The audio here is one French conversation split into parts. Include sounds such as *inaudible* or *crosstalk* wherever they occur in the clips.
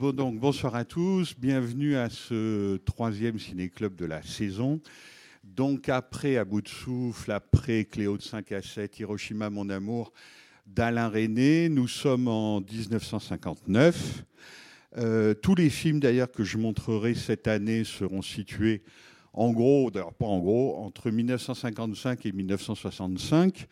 Bon, donc, bonsoir à tous, bienvenue à ce troisième ciné-club de la saison. Donc après À bout de souffle, après Cléo de 5 à 7, Hiroshima mon amour d'Alain René, nous sommes en 1959. Euh, tous les films d'ailleurs que je montrerai cette année seront situés en gros, d'ailleurs pas en gros, entre 1955 et 1965,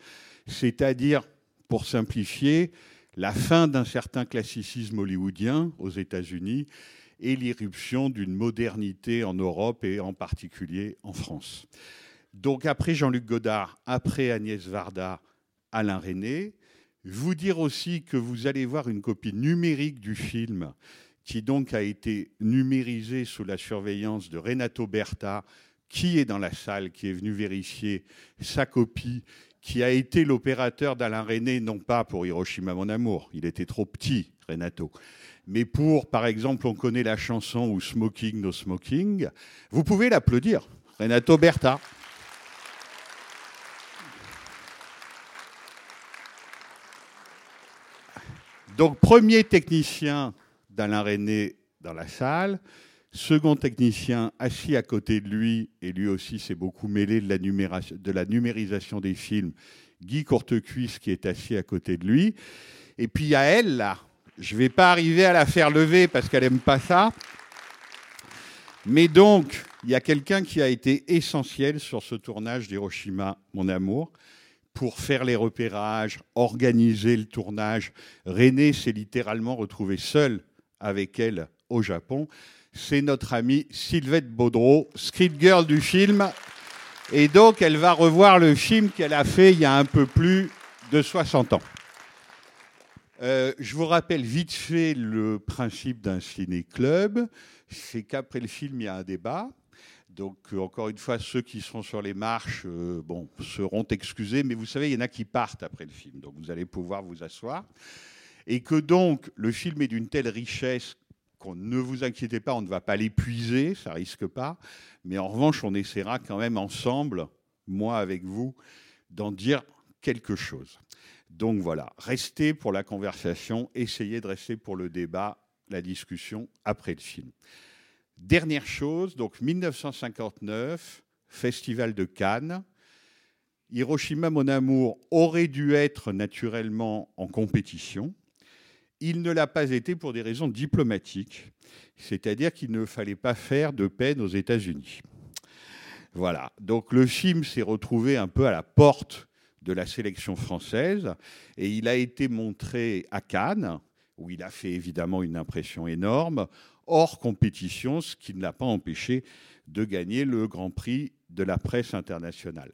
c'est-à-dire, pour simplifier, la fin d'un certain classicisme hollywoodien aux États-Unis et l'irruption d'une modernité en Europe et en particulier en France. Donc après Jean-Luc Godard, après Agnès Varda, Alain René, vous dire aussi que vous allez voir une copie numérique du film qui donc a été numérisé sous la surveillance de Renato Berta, qui est dans la salle, qui est venu vérifier sa copie, qui a été l'opérateur d'Alain René, non pas pour Hiroshima mon amour, il était trop petit, Renato, mais pour, par exemple, on connaît la chanson ou Smoking No Smoking, vous pouvez l'applaudir, Renato Berta. Donc, premier technicien d'Alain René dans la salle. Second technicien assis à côté de lui, et lui aussi s'est beaucoup mêlé de la, numérisation des films, Guy Courtecuisse qui est assis à côté de lui. Et puis il y a elle là, je ne vais pas arriver à la faire lever parce qu'elle n'aime pas ça. Mais donc, il y a quelqu'un qui a été essentiel sur ce tournage d'Hiroshima, mon amour, pour faire les repérages, organiser le tournage. René s'est littéralement retrouvé seul avec elle au Japon. C'est notre amie Sylvette Baudreau, script girl du film. Et donc, elle va revoir le film qu'elle a fait il y a un peu plus de 60 ans. Euh, je vous rappelle vite fait le principe d'un ciné-club. C'est qu'après le film, il y a un débat. Donc, euh, encore une fois, ceux qui seront sur les marches euh, bon, seront excusés. Mais vous savez, il y en a qui partent après le film. Donc, vous allez pouvoir vous asseoir et que donc le film est d'une telle richesse qu'on ne vous inquiétez pas, on ne va pas l'épuiser, ça risque pas, mais en revanche, on essaiera quand même ensemble, moi avec vous, d'en dire quelque chose. Donc voilà, restez pour la conversation, essayez de rester pour le débat, la discussion après le film. Dernière chose, donc 1959, Festival de Cannes. Hiroshima, mon amour, aurait dû être naturellement en compétition. Il ne l'a pas été pour des raisons diplomatiques, c'est-à-dire qu'il ne fallait pas faire de peine aux États-Unis. Voilà, donc le film s'est retrouvé un peu à la porte de la sélection française et il a été montré à Cannes, où il a fait évidemment une impression énorme, hors compétition, ce qui ne l'a pas empêché de gagner le Grand Prix de la presse internationale.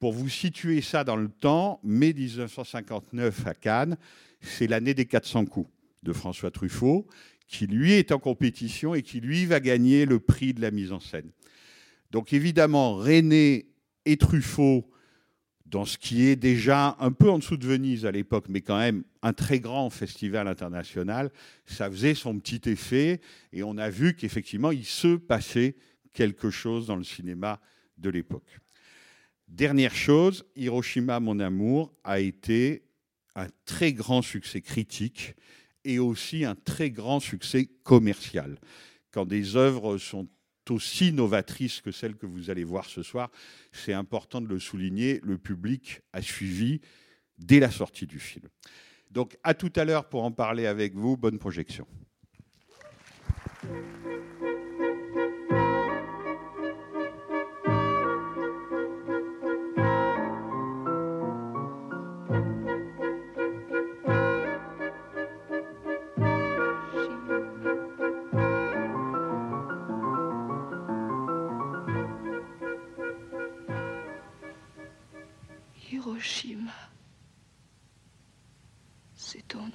Pour vous situer ça dans le temps, mai 1959 à Cannes, c'est l'année des 400 coups de François Truffaut, qui lui est en compétition et qui lui va gagner le prix de la mise en scène. Donc évidemment, René et Truffaut, dans ce qui est déjà un peu en dessous de Venise à l'époque, mais quand même un très grand festival international, ça faisait son petit effet et on a vu qu'effectivement, il se passait quelque chose dans le cinéma de l'époque. Dernière chose, Hiroshima, mon amour, a été un très grand succès critique et aussi un très grand succès commercial. Quand des œuvres sont aussi novatrices que celles que vous allez voir ce soir, c'est important de le souligner, le public a suivi dès la sortie du film. Donc à tout à l'heure pour en parler avec vous, bonne projection. C'est ton nom.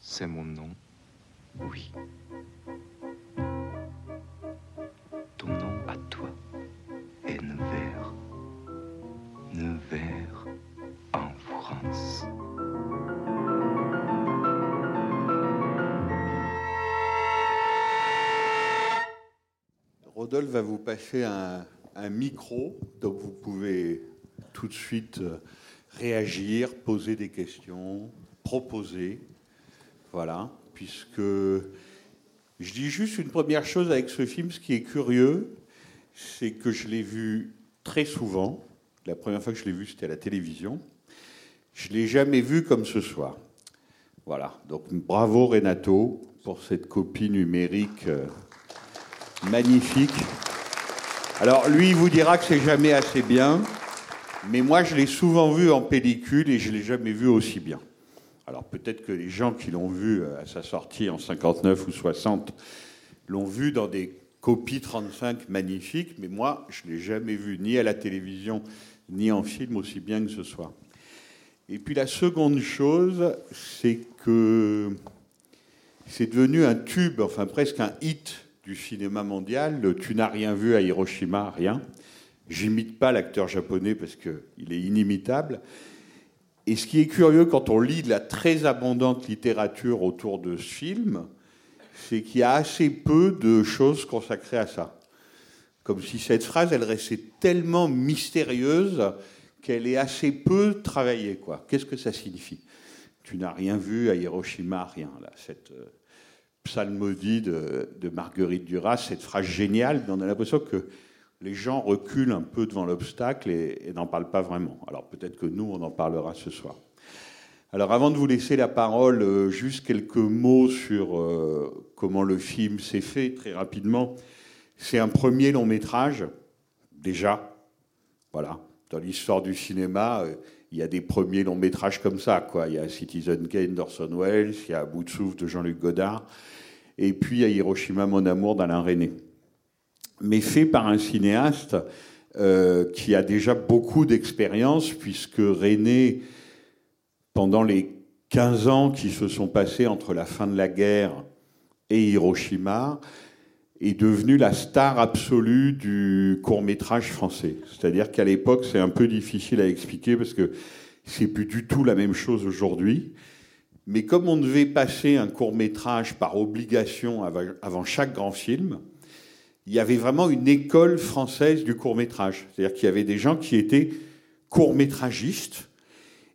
C'est mon nom. Oui. Ton nom à toi. Nevers. Nevers en France. Rodolphe va vous passer un, un micro, donc vous pouvez tout de suite euh, réagir, poser des questions, proposer. Voilà, puisque je dis juste une première chose avec ce film, ce qui est curieux, c'est que je l'ai vu très souvent. La première fois que je l'ai vu, c'était à la télévision. Je ne l'ai jamais vu comme ce soir. Voilà, donc bravo Renato pour cette copie numérique euh, magnifique. Alors lui, il vous dira que c'est jamais assez bien, mais moi je l'ai souvent vu en pellicule et je l'ai jamais vu aussi bien. Alors peut-être que les gens qui l'ont vu euh, à sa sortie en 59 ou 60 l'ont vu dans des copies 35 magnifiques, mais moi je l'ai jamais vu ni à la télévision ni en film aussi bien que ce soir. Et puis la seconde chose, c'est que c'est devenu un tube, enfin presque un hit du cinéma mondial. Le Tu n'as rien vu à Hiroshima, rien. J'imite pas l'acteur japonais parce qu'il est inimitable. Et ce qui est curieux quand on lit de la très abondante littérature autour de ce film, c'est qu'il y a assez peu de choses consacrées à ça. Comme si cette phrase, elle restait tellement mystérieuse qu'elle est assez peu travaillée. Qu'est-ce que ça signifie? Tu n'as rien vu à Hiroshima, rien. Là, cette euh, psalmodie de, Marguerite Duras, cette phrase géniale, on a l'impression que les gens reculent un peu devant l'obstacle et, n'en parlent pas vraiment. Alors peut-être que nous, on en parlera ce soir. Alors avant de vous laisser la parole, euh, juste quelques mots sur euh, comment le film s'est fait très rapidement. C'est un premier long métrage, déjà. Voilà. Dans l'histoire du cinéma, euh, il y a des premiers longs métrages comme ça. Quoi. Il y a Citizen Kane d'Orson Welles, il y a de de Jean-Luc Godard, et puis il y a Hiroshima, mon amour d'Alain René. Mais fait par un cinéaste euh, qui a déjà beaucoup d'expérience, puisque René, pendant les 15 ans qui se sont passés entre la fin de la guerre et Hiroshima, est devenu la star absolue du court métrage français. C'est-à-dire qu'à l'époque, c'est un peu difficile à expliquer parce que c'est plus du tout la même chose aujourd'hui. Mais comme on devait passer un court métrage par obligation avant chaque grand film, il y avait vraiment une école française du court métrage. C'est-à-dire qu'il y avait des gens qui étaient court métragistes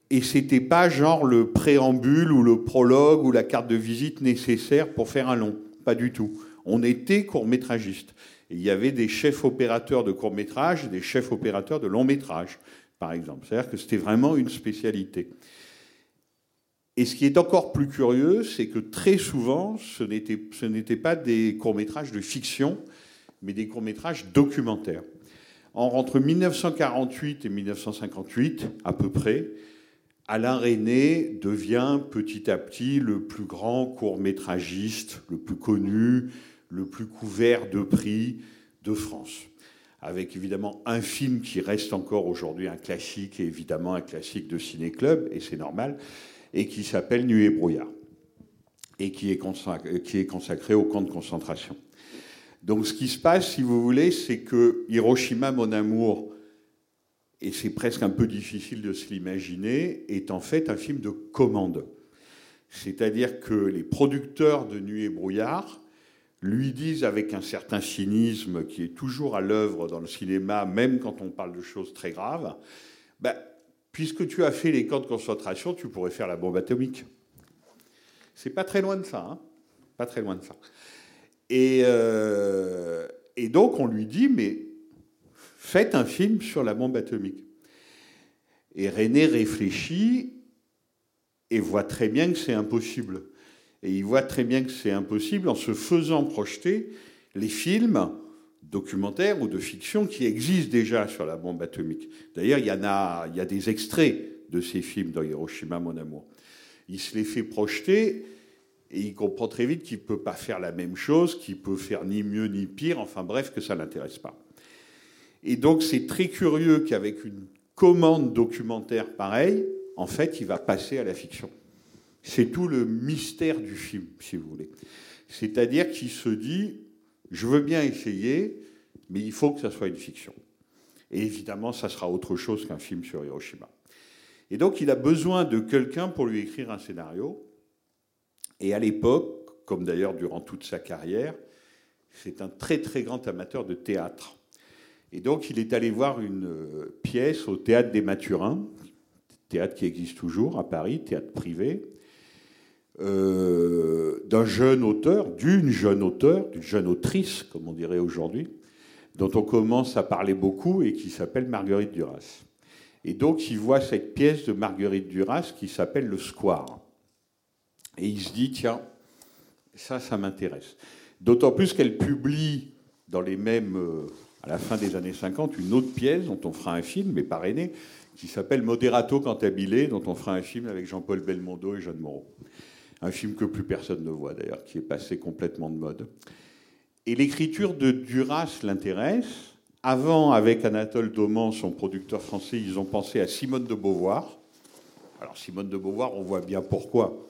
et c'était pas genre le préambule ou le prologue ou la carte de visite nécessaire pour faire un long. Pas du tout on était court-métragiste. Il y avait des chefs opérateurs de court-métrage et des chefs opérateurs de long-métrage, par exemple. C'est-à-dire que c'était vraiment une spécialité. Et ce qui est encore plus curieux, c'est que très souvent, ce n'était pas des courts-métrages de fiction, mais des courts-métrages documentaires. Entre 1948 et 1958, à peu près, Alain René devient petit à petit le plus grand court-métragiste, le plus connu, le plus couvert de prix de France. Avec évidemment un film qui reste encore aujourd'hui un classique, et évidemment un classique de ciné-club, et c'est normal, et qui s'appelle Nuit et brouillard, et qui est, consacré, qui est consacré au camp de concentration. Donc ce qui se passe, si vous voulez, c'est que Hiroshima, mon amour, et c'est presque un peu difficile de se l'imaginer, est en fait un film de commande. C'est-à-dire que les producteurs de Nuit et brouillard lui disent avec un certain cynisme qui est toujours à l'œuvre dans le cinéma, même quand on parle de choses très graves, ben, puisque tu as fait les camps de concentration, tu pourrais faire la bombe atomique. C'est pas très loin de ça, hein pas très loin de ça. Et, euh, et donc on lui dit, mais faites un film sur la bombe atomique. Et René réfléchit et voit très bien que c'est impossible. Et il voit très bien que c'est impossible en se faisant projeter les films documentaires ou de fiction qui existent déjà sur la bombe atomique. D'ailleurs, il y en a, il y a des extraits de ces films dans Hiroshima, mon amour. Il se les fait projeter et il comprend très vite qu'il ne peut pas faire la même chose, qu'il peut faire ni mieux ni pire, enfin bref, que ça ne l'intéresse pas. Et donc c'est très curieux qu'avec une commande documentaire pareille, en fait, il va passer à la fiction. C'est tout le mystère du film, si vous voulez. C'est-à-dire qu'il se dit, je veux bien essayer, mais il faut que ça soit une fiction. Et évidemment, ça sera autre chose qu'un film sur Hiroshima. Et donc, il a besoin de quelqu'un pour lui écrire un scénario. Et à l'époque, comme d'ailleurs durant toute sa carrière, c'est un très très grand amateur de théâtre. Et donc, il est allé voir une euh, pièce au théâtre des Mathurins, théâtre qui existe toujours à Paris, théâtre privé, euh, d'un jeune auteur, d'une jeune auteure, d'une jeune autrice, comme on dirait aujourd'hui, dont on commence à parler beaucoup et qui s'appelle Marguerite Duras. Et donc, il voit cette pièce de Marguerite Duras qui s'appelle Le Square. Et il se dit, tiens, ça, ça m'intéresse. D'autant plus qu'elle publie dans les mêmes, euh, à la fin des années 50, une autre pièce dont on fera un film, mais parrainé, qui s'appelle Moderato Cantabile, dont on fera un film avec Jean-Paul Belmondo et Jeanne Moreau. Un film que plus personne ne voit d'ailleurs, qui est passé complètement de mode. Et l'écriture de Duras l'intéresse. Avant, avec Anatole Dauman, son producteur français, ils ont pensé à Simone de Beauvoir. Alors Simone de Beauvoir, on voit bien pourquoi.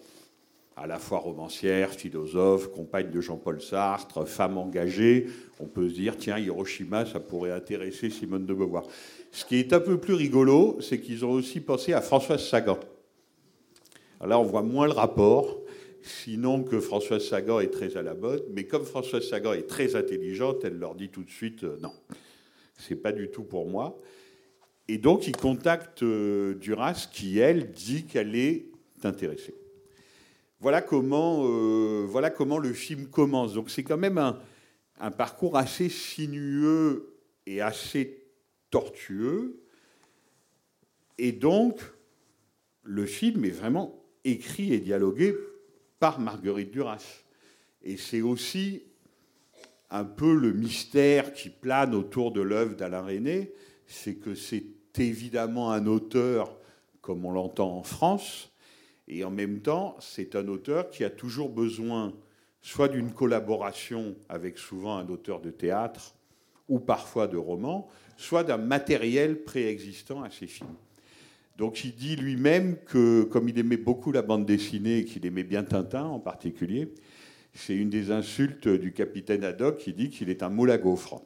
À la fois romancière, philosophe, compagne de Jean-Paul Sartre, femme engagée, on peut se dire, tiens, Hiroshima, ça pourrait intéresser Simone de Beauvoir. Ce qui est un peu plus rigolo, c'est qu'ils ont aussi pensé à Françoise Sagan. Alors là, on voit moins le rapport, sinon que Françoise Sagan est très à la mode, mais comme Françoise Sagan est très intelligente, elle leur dit tout de suite euh, non, c'est pas du tout pour moi. Et donc ils contactent euh, Duras qui, elle, dit qu'elle est intéressée. Voilà comment, euh, voilà comment le film commence. Donc c'est quand même un, un parcours assez sinueux et assez tortueux. Et donc, le film est vraiment écrit et dialogué par Marguerite Duras. Et c'est aussi un peu le mystère qui plane autour de l'œuvre d'Alain René, c'est que c'est évidemment un auteur comme on l'entend en France, et en même temps, c'est un auteur qui a toujours besoin soit d'une collaboration avec souvent un auteur de théâtre ou parfois de roman, soit d'un matériel préexistant à ses films. Donc il dit lui-même que, comme il aimait beaucoup la bande dessinée et qu'il aimait bien Tintin en particulier, c'est une des insultes du capitaine Haddock qui dit qu'il est un moule à gaufre.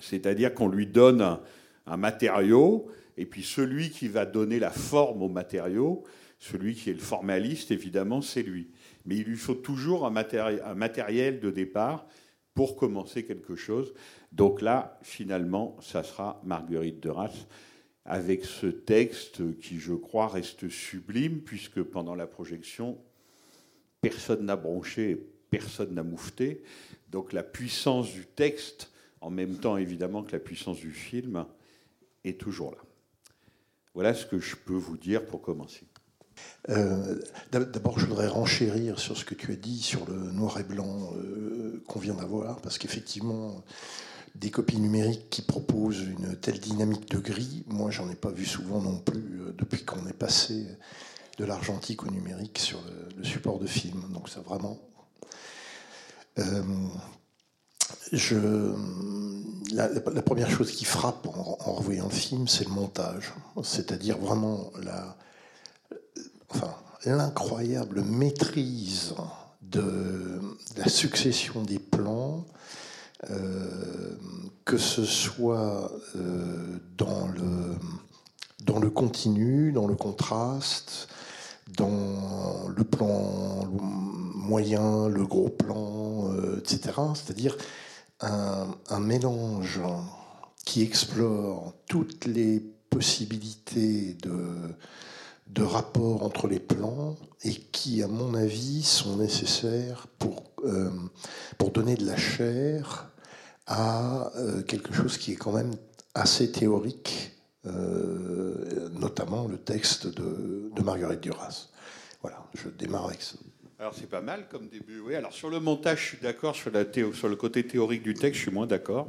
C'est-à-dire qu'on lui donne un, un, matériau, et puis celui qui va donner la forme au matériau, celui qui est le formaliste, évidemment, c'est lui. Mais il lui faut toujours un, matéri un matériel de départ pour commencer quelque chose. Donc là, finalement, ça sera Marguerite de Rasse avec ce texte qui, je crois, reste sublime, puisque pendant la projection, personne n'a bronché, personne n'a moufté. Donc la puissance du texte, en même temps évidemment que la puissance du film, est toujours là. Voilà ce que je peux vous dire pour commencer. Euh, D'abord, je voudrais renchérir sur ce que tu as dit sur le noir et blanc euh, qu'on vient d'avoir, parce qu'effectivement, des copies numériques qui proposent une telle dynamique de gris, moi j'en ai pas vu souvent non plus euh, depuis qu'on est passé de l'argentique au numérique sur le, support de film. Donc ça vraiment. La, première chose qui frappe en, en revoyant le film, c'est le montage, c'est-à-dire vraiment la, l'incroyable maîtrise de la succession des plans, euh, que ce soit euh, dans, le, continu, dans le contraste, dans le plan moyen, le gros plan, euh, etc. C'est-à-dire un, mélange qui explore toutes les possibilités de, de rapport entre les plans et qui, à mon avis, sont nécessaires pour, euh, pour donner de la chair à euh, quelque chose qui est quand même assez théorique, euh, notamment le texte de, de, Marguerite Duras. Voilà, je démarre avec ça. Alors c'est pas mal comme début, oui. Alors sur le montage, je suis d'accord, sur, sur le côté théorique du texte, je suis moins d'accord.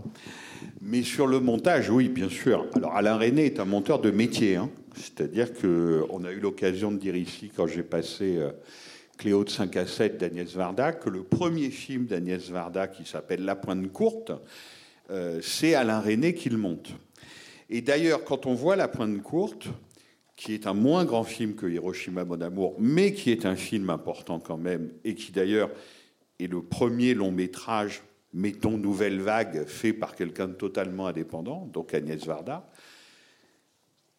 Mais sur le montage, oui, bien sûr. Alors Alain René est un monteur de métier, hein. c'est-à-dire qu'on a eu l'occasion de dire ici, quand j'ai passé euh, Cléo de 5 à 7 d'Agnès Varda, que le premier film d'Agnès Varda, qui s'appelle La Pointe Courte, euh, c'est Alain René qui le monte. Et d'ailleurs, quand on voit La Pointe Courte, qui est un moins grand film que Hiroshima Mon Amour, mais qui est un film important quand même, et qui d'ailleurs est le premier long métrage, mettons Nouvelle Vague, fait par quelqu'un de totalement indépendant, donc Agnès Varda.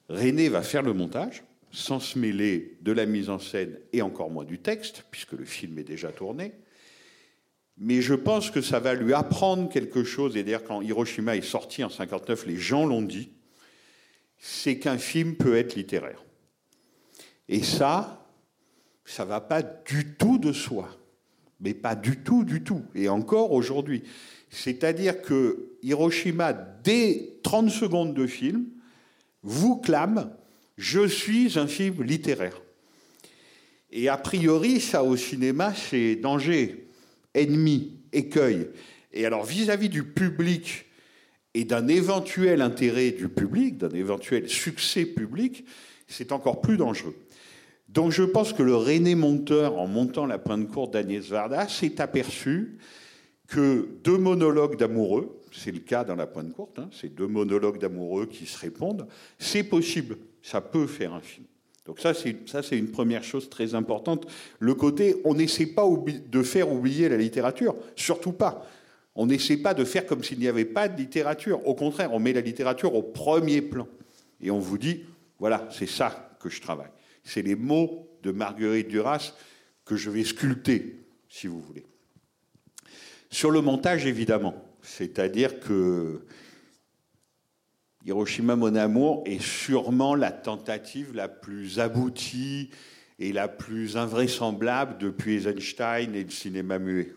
René va faire le montage, sans se mêler de la mise en scène et encore moins du texte, puisque le film est déjà tourné. Mais je pense que ça va lui apprendre quelque chose, et d'ailleurs quand Hiroshima est sorti en 59, les gens l'ont dit, c'est qu'un film peut être littéraire. Et ça, ça va pas du tout de soi. Mais pas du tout, du tout. Et encore aujourd'hui. C'est-à-dire que Hiroshima, dès 30 secondes de film, vous clame Je suis un film littéraire. Et a priori, ça au cinéma, c'est danger, ennemi, écueil. Et alors, vis-à-vis du public et d'un éventuel intérêt du public, d'un éventuel succès public, c'est encore plus dangereux. Donc je pense que le René Monteur, en montant la pointe courte d'Agnès Varda, s'est aperçu que deux monologues d'amoureux, c'est le cas dans la pointe courte, hein, c'est deux monologues d'amoureux qui se répondent, c'est possible, ça peut faire un film. Donc ça, c'est, ça, c'est une première chose très importante. Le côté, on n'essaie pas de faire oublier la littérature, surtout pas. On n'essaie pas de faire comme s'il n'y avait pas de littérature. Au contraire, on met la littérature au premier plan. Et on vous dit, voilà, c'est ça que je travaille. C'est les mots de Marguerite Duras que je vais sculpter, si vous voulez. Sur le montage, évidemment. C'est-à-dire que Hiroshima, mon amour, est sûrement la tentative la plus aboutie et la plus invraisemblable depuis Eisenstein et le cinéma muet.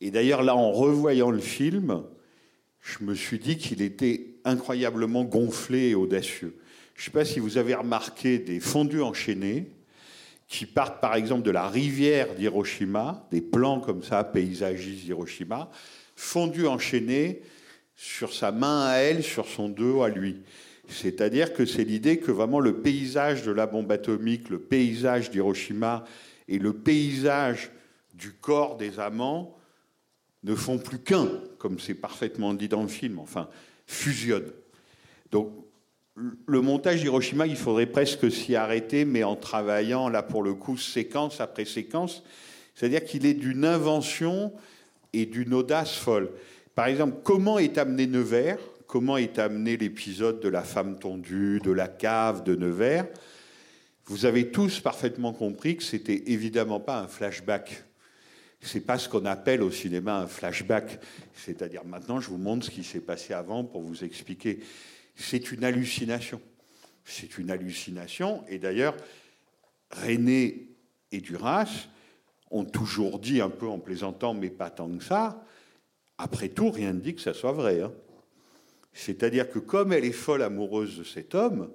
Et d'ailleurs, là, en revoyant le film, je me suis dit qu'il était incroyablement gonflé et audacieux. Je ne sais pas si vous avez remarqué des fondus enchaînés qui partent par exemple de la rivière d'Hiroshima, des plans comme ça, paysagistes d'Hiroshima, fondus enchaînés sur sa main à elle, sur son dos à lui. C'est-à-dire que c'est l'idée que vraiment le paysage de la bombe atomique, le paysage d'Hiroshima et le paysage du corps des amants ne font plus qu'un, comme c'est parfaitement dit dans le film, enfin, fusionnent. Donc, le montage d'Hiroshima, il faudrait presque s'y arrêter, mais en travaillant, là, pour le coup, séquence après séquence. C'est-à-dire qu'il est d'une invention et d'une audace folle. Par exemple, comment est amené Nevers Comment est amené l'épisode de la femme tondue, de la cave de Nevers? Vous avez tous parfaitement compris que c'était évidemment pas un flashback c'est pas ce qu'on appelle au cinéma un flashback. C'est-à-dire maintenant, je vous montre ce qui s'est passé avant pour vous expliquer. C'est une hallucination. C'est une hallucination. Et d'ailleurs, René et Duras ont toujours dit, un peu en plaisantant, mais pas tant que ça, après tout, rien ne dit que ça soit vrai. Hein. C'est-à-dire que comme elle est folle amoureuse de cet homme,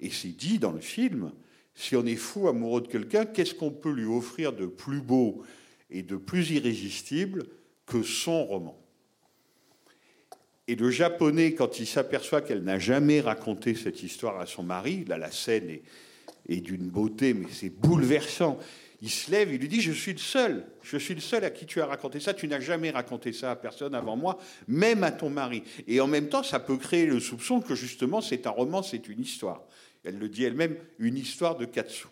et c'est dit dans le film, si on est fou amoureux de quelqu'un, qu'est-ce qu'on peut lui offrir de plus beau et de plus irrésistible que son roman. Et le japonais, quand il s'aperçoit qu'elle n'a jamais raconté cette histoire à son mari, là la scène est, d'une beauté, mais c'est bouleversant. Il se lève, il lui dit, je suis le seul, je suis le seul à qui tu as raconté ça, tu n'as jamais raconté ça à personne avant moi, même à ton mari. Et en même temps, ça peut créer le soupçon que justement c'est un roman, c'est une histoire. Elle le dit elle-même, une histoire de Katsu.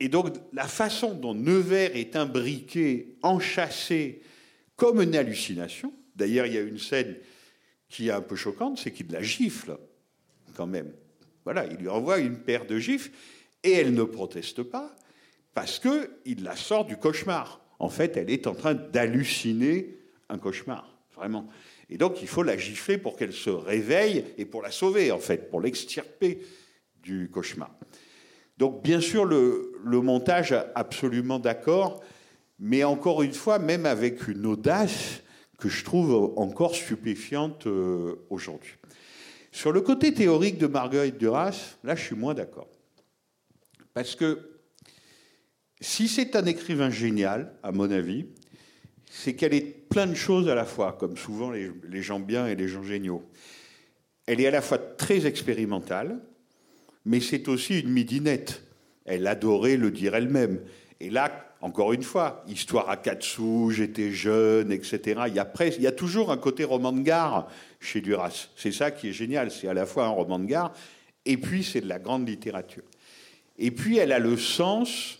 Et donc, la façon dont Nevers est imbriqué, enchâssé, comme une hallucination, d'ailleurs, il y a une scène qui est un peu choquante, c'est qu'il la gifle, quand même. Voilà, il lui envoie une paire de gifles, et elle ne proteste pas, parce qu'il la sort du cauchemar. En fait, elle est en train d'halluciner un cauchemar, vraiment. Et donc, il faut la gifler pour qu'elle se réveille et pour la sauver, en fait, pour l'extirper du cauchemar. Donc bien sûr, le, montage, absolument d'accord, mais encore une fois, même avec une audace que je trouve encore stupéfiante euh, aujourd'hui. Sur le côté théorique de Marguerite Duras, là, je suis moins d'accord. Parce que si c'est un écrivain génial, à mon avis, c'est qu'elle est plein de choses à la fois, comme souvent les, les gens bien et les gens géniaux. Elle est à la fois très expérimentale, mais c'est aussi une midinette. Elle adorait le dire elle-même. Et là, encore une fois, histoire à Katsu, j'étais jeune, etc. Il y, a il y a toujours un côté roman de gare chez Duras. C'est ça qui est génial. C'est à la fois un roman de gare Et puis, c'est de la grande littérature. Et puis, elle a le sens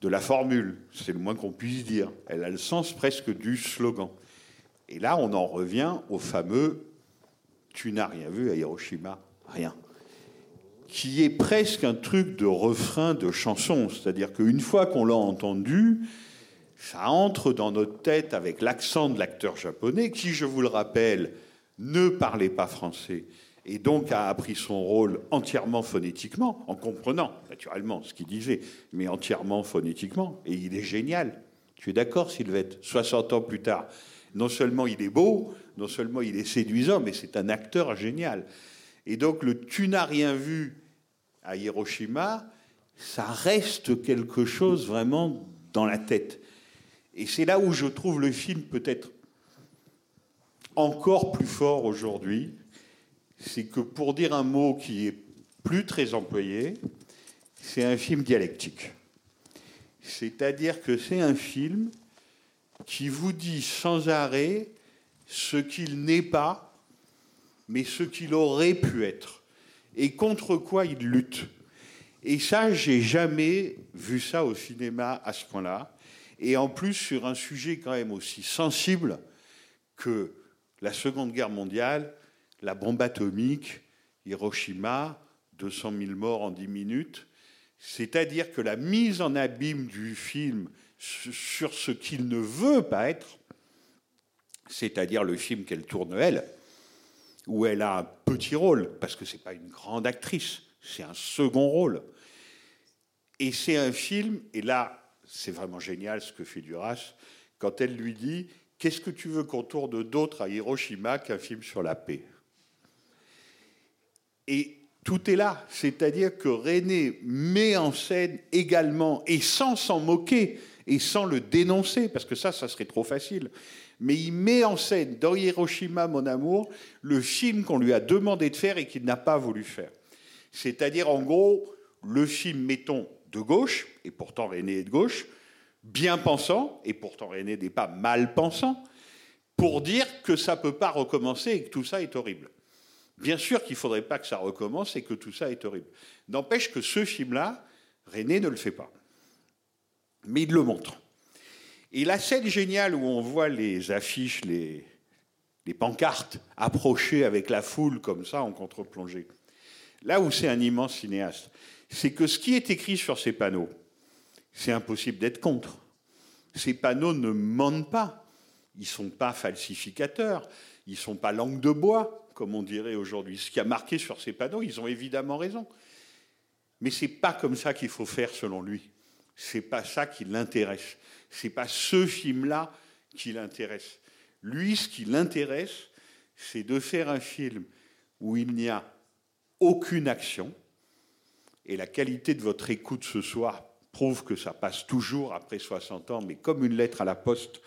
de la formule, c'est le moins qu'on puisse dire. Elle a le sens presque du slogan. Et là, on en revient au fameux Tu n'as rien vu à Hiroshima Rien. Qui est presque un truc de refrain de chanson. C'est-à-dire qu'une fois qu'on l'a entendu, ça entre dans notre tête avec l'accent de l'acteur japonais, qui, je vous le rappelle, ne parlait pas français et donc a appris son rôle entièrement phonétiquement, en comprenant naturellement ce qu'il disait, mais entièrement phonétiquement. Et il est génial. Tu es d'accord, Sylvette? 60 ans plus tard, non seulement il est beau, non seulement il est séduisant, mais c'est un acteur génial. Et donc le Tu n'as rien vu à Hiroshima, ça reste quelque chose vraiment dans la tête. Et c'est là où je trouve le film peut-être encore plus fort aujourd'hui, c'est que pour dire un mot qui est plus très employé, c'est un film dialectique. C'est-à-dire que c'est un film qui vous dit sans arrêt ce qu'il n'est pas, mais ce qu'il aurait pu être, et contre quoi il lutte. Et ça, j'ai jamais vu ça au cinéma à ce point-là, et en plus sur un sujet quand même aussi sensible que la Seconde Guerre mondiale, la bombe atomique, Hiroshima, 200 000 morts en 10 minutes. C'est-à-dire que la mise en abîme du film sur ce qu'il ne veut pas être, c'est-à-dire le film qu'elle tourne elle, où elle a un petit rôle, parce que ce n'est pas une grande actrice, c'est un second rôle. Et c'est un film, et là, c'est vraiment génial ce que fait Duras, quand elle lui dit Qu'est-ce que tu veux qu'on tourne d'autre à Hiroshima qu'un film sur la paix? Et tout est là. C'est-à-dire que René met en scène également, et sans s'en moquer, et sans le dénoncer, parce que ça, ça serait trop facile, mais il met en scène dans Hiroshima, mon amour, le film qu'on lui a demandé de faire et qu'il n'a pas voulu faire. C'est-à-dire, en gros, le film, mettons, de gauche, et pourtant René est de gauche, bien pensant, et pourtant René n'est pas mal pensant, pour dire que ça ne peut pas recommencer et que tout ça est horrible. Bien sûr qu'il ne faudrait pas que ça recommence et que tout ça est horrible. N'empêche que ce film-là, René ne le fait pas. Mais il le montre. Et la scène géniale où on voit les affiches, les, pancartes approcher avec la foule comme ça en contre-plongée, là où c'est un immense cinéaste, c'est que ce qui est écrit sur ces panneaux, c'est impossible d'être contre. Ces panneaux ne mentent pas. Ils ne sont pas falsificateurs. Ils ne sont pas langue de bois comme on dirait aujourd'hui. Ce qui a marqué sur ces panneaux, ils ont évidemment raison. Mais ce n'est pas comme ça qu'il faut faire selon lui. Ce n'est pas ça qui l'intéresse. Ce n'est pas ce film-là qui l'intéresse. Lui, ce qui l'intéresse, c'est de faire un film où il n'y a aucune action. Et la qualité de votre écoute ce soir prouve que ça passe toujours après 60 ans, mais comme une lettre à la poste,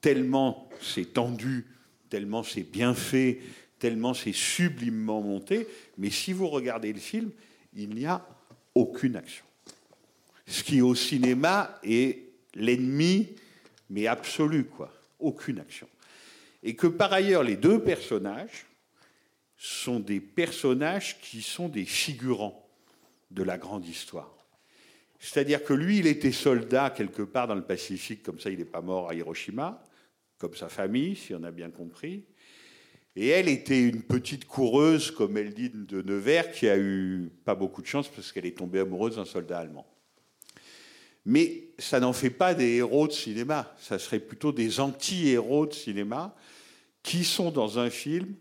tellement c'est tendu, tellement c'est bien fait, tellement c'est sublimement monté, mais si vous regardez le film, il n'y a aucune action. Ce qui au cinéma est l'ennemi, mais absolu, quoi. Aucune action. Et que par ailleurs, les deux personnages sont des personnages qui sont des figurants de la grande histoire. C'est-à-dire que lui, il était soldat quelque part dans le Pacifique, comme ça il n'est pas mort à Hiroshima, comme sa famille, si on a bien compris. Et elle était une petite coureuse, comme elle dit, de Nevers, qui a eu pas beaucoup de chance parce qu'elle est tombée amoureuse d'un soldat allemand. Mais ça n'en fait pas des héros de cinéma, ça serait plutôt des anti-héros de cinéma qui sont dans un film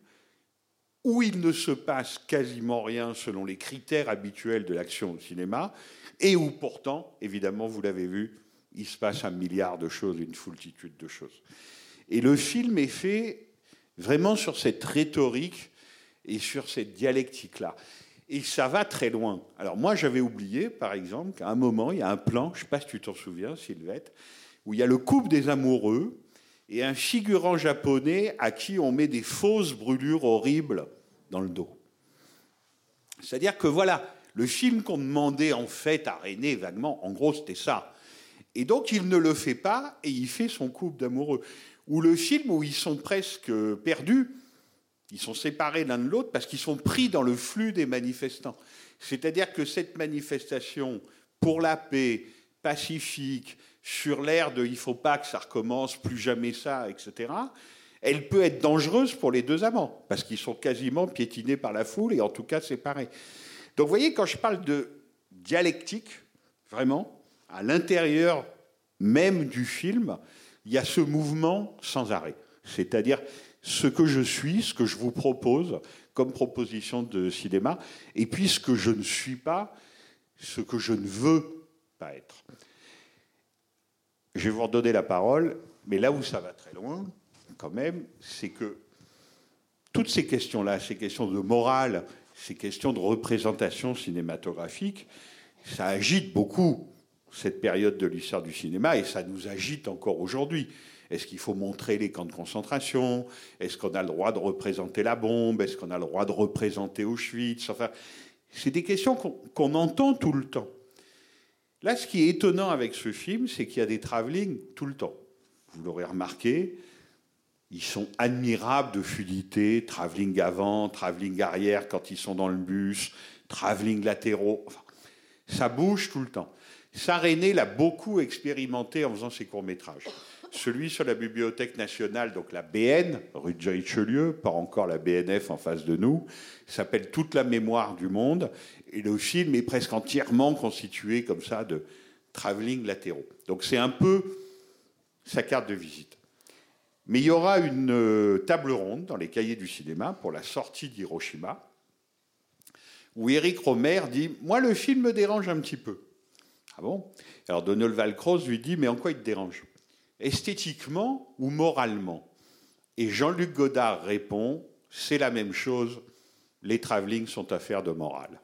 où il ne se passe quasiment rien selon les critères habituels de l'action au cinéma, et où pourtant, évidemment, vous l'avez vu, il se passe un milliard de choses, une foultitude de choses. Et le film est fait vraiment sur cette rhétorique et sur cette dialectique-là. Et ça va très loin. Alors moi, j'avais oublié, par exemple, qu'à un moment, il y a un plan, je ne sais pas si tu t'en souviens, Sylvette, où il y a le couple des amoureux et un figurant japonais à qui on met des fausses brûlures horribles dans le dos. C'est-à-dire que voilà, le film qu'on demandait en fait à René vaguement, en gros, c'était ça. Et donc il ne le fait pas et il fait son couple d'amoureux ou le film où ils sont presque perdus Ils sont séparés l'un de l'autre parce qu'ils sont pris dans le flux des manifestants. C'est-à-dire que cette manifestation pour la paix, pacifique, sur l'air de il faut pas que ça recommence, plus jamais ça, etc., elle peut être dangereuse pour les deux amants, parce qu'ils sont quasiment piétinés par la foule et en tout cas séparés. Donc vous voyez, quand je parle de dialectique, vraiment, à l'intérieur même du film, il y a ce mouvement sans arrêt. C'est-à-dire ce que je suis, ce que je vous propose comme proposition de cinéma, et puis ce que je ne suis pas, ce que je ne veux pas être. Je vais vous redonner la parole, mais là où ça va très loin, quand même, c'est que toutes ces questions-là, ces questions de morale, ces questions de représentation cinématographique, ça agite beaucoup cette période de l'histoire du cinéma et ça nous agite encore aujourd'hui. Est-ce qu'il faut montrer les camps de concentration? Est-ce qu'on a le droit de représenter la bombe? Est-ce qu'on a le droit de représenter Auschwitz? Enfin, c'est des questions qu'on entend tout le temps. Là, ce qui est étonnant avec ce film, c'est qu'il y a des travelling tout le temps. Vous l'aurez remarqué, ils sont admirables de fluidité, travelling avant, travelling arrière quand ils sont dans le bus, travelling latéraux. Ça bouge tout le temps. René l'a beaucoup expérimenté en faisant ses courts-métrages. Celui sur la Bibliothèque nationale, donc la BN, rue de Richelieu, pas encore la BNF en face de nous, s'appelle Toute la mémoire du monde. Et le film est presque entièrement constitué comme ça de travelling latéraux. Donc c'est un peu sa carte de visite. Mais il y aura une euh, table ronde dans les cahiers du cinéma pour la sortie d'Hiroshima, où Eric Romer dit Moi, le film me dérange un petit peu. Ah bon? Alors Donald Valcroze lui dit Mais en quoi il te dérange? Esthétiquement ou moralement Et Jean-Luc Godard répond C'est la même chose, les travelling sont affaires de morale.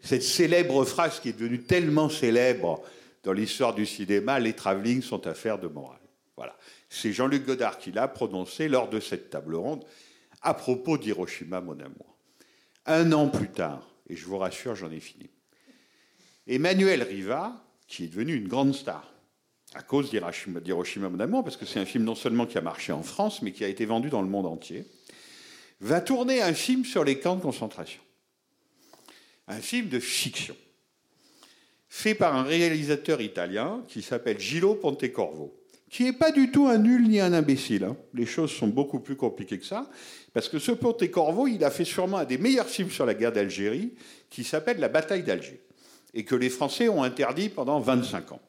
Cette célèbre phrase qui est devenue tellement célèbre dans l'histoire du cinéma, les travelling sont affaires de morale. Voilà. C'est Jean-Luc Godard qui l'a prononcé lors de cette table ronde à propos d'Hiroshima, mon amour. Un an plus tard, et je vous rassure, j'en ai fini, Emmanuel Riva, qui est devenu une grande star à cause d'Hiroshima, mon parce que c'est un film non seulement qui a marché en France, mais qui a été vendu dans le monde entier, va tourner un film sur les camps de concentration. Un film de fiction, fait par un réalisateur italien qui s'appelle Gillo Pontecorvo qui n'est pas du tout un nul ni un imbécile. Hein. Les choses sont beaucoup plus compliquées que ça, parce que ce Pontecorvo, il a fait sûrement un des meilleurs films sur la guerre d'Algérie, qui s'appelle La bataille d'Alger, et que les Français ont interdit pendant 25 ans.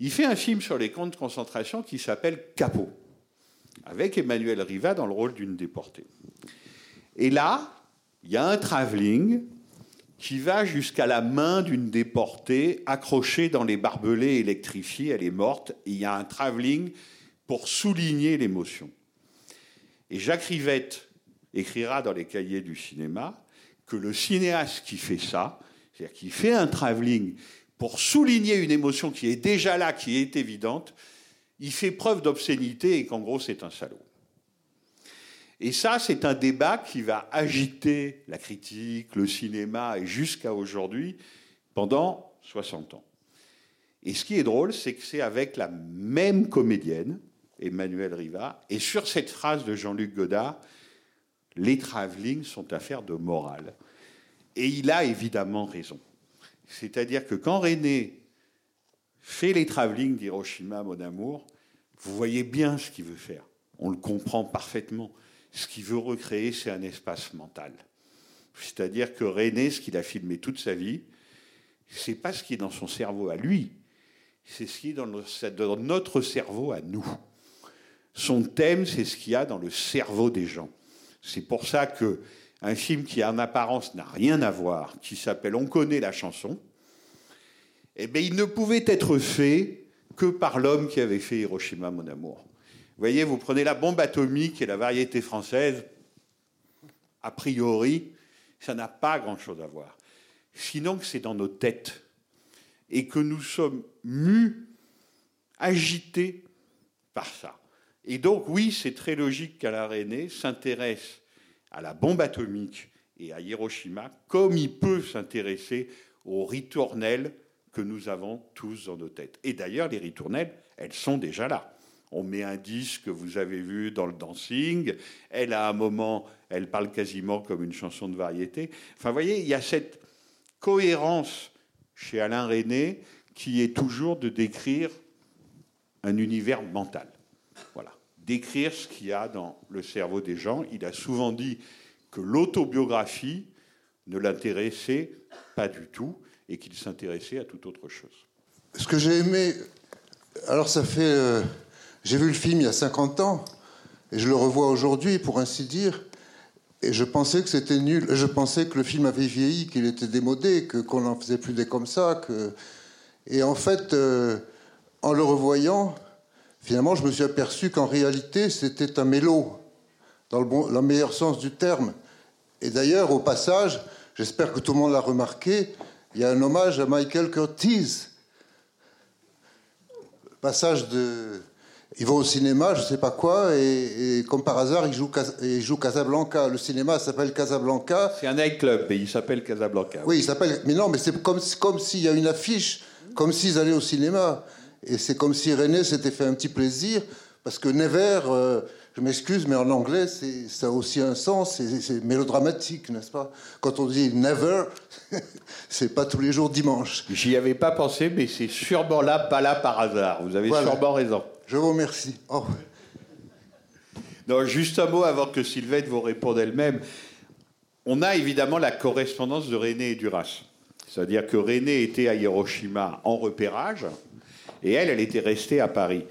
Il fait un film sur les camps de concentration qui s'appelle Capot, avec Emmanuel Riva dans le rôle d'une déportée. Et là, il y a un travelling qui va jusqu'à la main d'une déportée accrochée dans les barbelés électrifiés. Elle est morte. il y a un travelling pour souligner l'émotion. Et Jacques Rivette écrira dans les cahiers du cinéma que le cinéaste qui fait ça, c'est-à-dire qui fait un travelling pour souligner une émotion qui est déjà là, qui est évidente, il fait preuve d'obscénité et qu'en gros c'est un salaud. Et ça, c'est un débat qui va agiter la critique, le cinéma et jusqu'à aujourd'hui pendant 60 ans. Et ce qui est drôle, c'est que c'est avec la même comédienne, Emmanuelle Riva, et sur cette phrase de Jean-Luc Godard, les travelling sont affaires de morale. Et il a évidemment raison. C'est-à-dire que quand René fait les travelling d'Hiroshima, mon amour, vous voyez bien ce qu'il veut faire. On le comprend parfaitement ce qu'il veut recréer, c'est un espace mental. C'est-à-dire que René, ce qu'il a filmé toute sa vie, c'est pas ce qui est dans son cerveau à lui, c'est ce qui est dans notre cerveau à nous. Son thème, c'est ce qu'il y a dans le cerveau des gens. C'est pour ça que un film qui en apparence n'a rien à voir, qui s'appelle On connaît la chanson, eh bien, il ne pouvait être fait que par l'homme qui avait fait Hiroshima, mon amour. Vous voyez, vous prenez la bombe atomique et la variété française, a priori, ça n'a pas grand-chose à voir. Sinon que c'est dans nos têtes et que nous sommes mus, agités par ça. Et donc, oui, c'est très logique qu'Alain René s'intéresse à la bombe atomique et à Hiroshima comme il peut s'intéresser aux ritournelles que nous avons tous dans nos têtes. Et d'ailleurs, les ritournelles, elles sont déjà là. On met un disque que vous avez vu dans le dancing. Elle, à un moment, elle parle quasiment comme une chanson de variété. Enfin, vous voyez, il y a cette cohérence chez Alain René qui est toujours de décrire un univers mental. Voilà. Décrire ce qu'il y a dans le cerveau des gens. Il a souvent dit que l'autobiographie ne l'intéressait pas du tout et qu'il s'intéressait à toute autre chose. Ce que j'ai aimé, alors ça fait. euh, j'ai vu le film il y a 50 ans, et je le revois aujourd'hui, pour ainsi dire, et je pensais que c'était nul. Je pensais que le film avait vieilli, qu'il était démodé, que, qu'on n'en faisait plus des comme ça. Et en fait, euh, en le revoyant, finalement, je me suis aperçu qu'en réalité, c'était un mélo, dans le, bon, le meilleur sens du terme. Et d'ailleurs, au passage, j'espère que tout le monde l'a remarqué, il y a un hommage à Michael Curtiz. Passage de. Il va au cinéma, je sais pas quoi, et, et comme par hasard, il joue, Cas- il joue Casablanca. Le cinéma s'appelle Casablanca. C'est un nightclub et il s'appelle Casablanca. Oui, il s'appelle. Mais non, mais c'est comme, comme s'il y a une affiche, comme s'ils allaient au cinéma. Et c'est comme si René s'était fait un petit plaisir, parce que Never, euh, je m'excuse, mais en anglais, ça a aussi un sens, c'est, c'est mélodramatique, n'est-ce pas? Quand on dit Never, *laughs* c'est pas tous les jours dimanche. J'y avais pas pensé, mais c'est sûrement là, pas là par hasard. Vous avez Voilà. sûrement raison. Je vous remercie. Oh. Non, juste un mot avant que Sylvette vous réponde elle-même. On a évidemment la correspondance de René et Duras. C'est-à-dire que René était à Hiroshima en repérage et elle, elle était restée à Paris.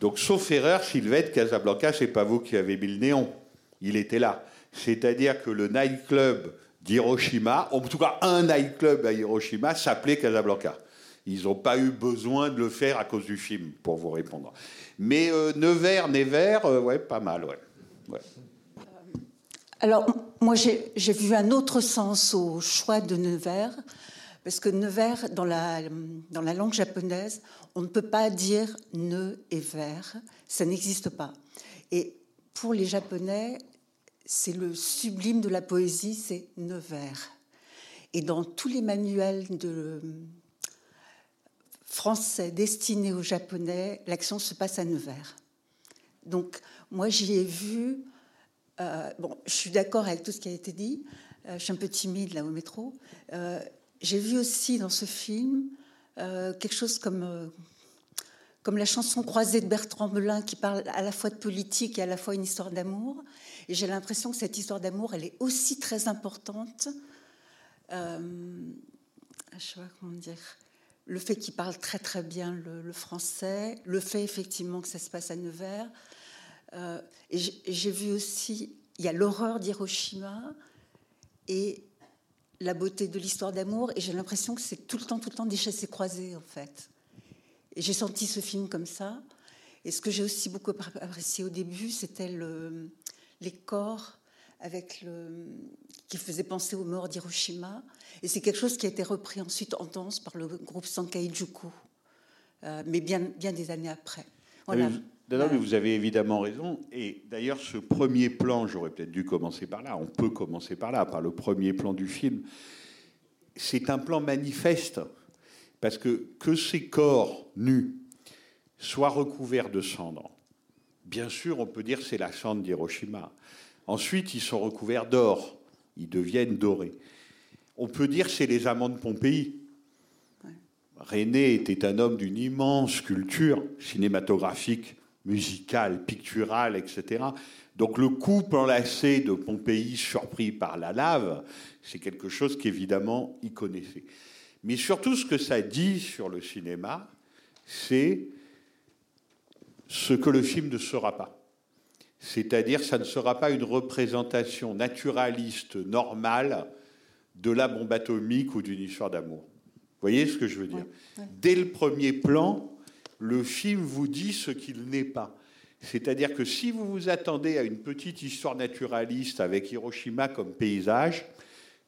Donc, sauf erreur, Sylvette, Casablanca, c'est pas vous qui avez mis le néon. Il était là. C'est-à-dire que le nightclub d'Hiroshima, en tout cas un nightclub à Hiroshima, s'appelait Casablanca. Ils n'ont pas eu besoin de le faire à cause du film, pour vous répondre. Mais euh, Nevers, Nevers, euh, ouais, pas mal, ouais. ouais. Alors, moi, j'ai vu un autre sens au choix de Nevers, parce que Nevers, dans la, dans la langue japonaise, on ne peut pas dire ne et vers, ça n'existe pas. Et pour les Japonais, c'est le sublime de la poésie, c'est Nevers. Et dans tous les manuels de français destinés aux Japonais, l'action se passe à Nevers. Donc, moi, j'y ai vu euh, bon, je suis d'accord avec tout ce qui a été dit. Euh, je suis un peu timide là au métro. Euh, J'ai vu aussi dans ce film euh, quelque chose comme, euh, comme la chanson croisée de Bertrand Belin qui parle à la fois de politique et à la fois une histoire d'amour. Et j'ai l'impression que cette histoire d'amour, elle est aussi très importante. Euh, je sais pas comment dire. Le fait qu'il parle très très bien le, le français, le fait effectivement que ça se passe à Nevers. Euh, et j'ai et j'ai vu aussi, il y a l'horreur d'Hiroshima et la beauté de l'histoire d'amour. Et j'ai l'impression que c'est tout le temps, tout le temps des chassés croisés, en fait. Et j'ai senti ce film comme ça. Et ce que j'ai aussi beaucoup apprécié au début, c'était le, les corps avec le, qui faisaient penser aux morts d'Hiroshima. Et c'est quelque chose qui a été repris ensuite en danse par le groupe Sankai Juku, euh, mais bien, bien des années après. Voilà. Mais vous- non, non, mais vous avez évidemment raison. Et d'ailleurs, ce premier plan, j'aurais peut-être dû commencer par là. On peut commencer par là, par le premier plan du film. C'est un plan manifeste. Parce que que ces corps nus soient recouverts de cendres, bien sûr, on peut dire que c'est la cendre d'Hiroshima. Ensuite, ils sont recouverts d'or. Ils deviennent dorés. On peut dire que c'est les amants de Pompéi. René était un homme d'une immense culture cinématographique, musicale, picturale, etc. Donc le couple enlacé de Pompéi surpris par la lave, c'est quelque chose qu'évidemment il connaissait. Mais surtout ce que ça dit sur le cinéma, c'est ce que le film ne sera pas. C'est-à-dire ça ne sera pas une représentation naturaliste, normale de la bombe atomique ou d'une histoire d'amour. Vous voyez ce que je veux dire? Dès le premier plan, le film vous dit ce qu'il n'est pas. C'est-à-dire que si vous vous attendez à une petite histoire naturaliste avec Hiroshima comme paysage,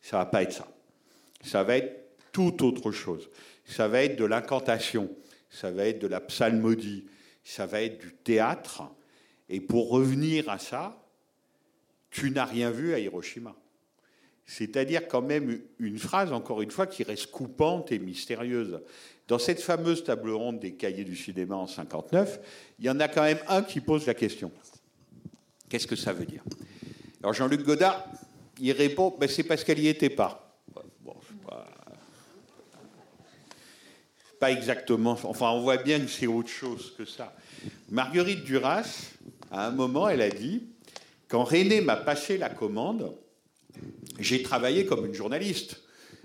ça va pas être ça. Ça va être tout autre chose. Ça va être de l'incantation, ça va être de la psalmodie, ça va être du théâtre. Et pour revenir à ça, tu n'as rien vu à Hiroshima. C'est-à-dire quand même une phrase, encore une fois, qui reste coupante et mystérieuse. Dans cette fameuse table ronde des cahiers du cinéma en 59, il y en a quand même un qui pose la question. Qu'est-ce que ça veut dire? Alors Jean-Luc Godard, il répond, ben, c'est parce qu'elle n'y était pas. Bon, pas... pas exactement. Enfin, on voit bien que c'est autre chose que ça. Marguerite Duras, à un moment, elle a dit, quand René m'a passé la commande, j'ai travaillé comme une journaliste.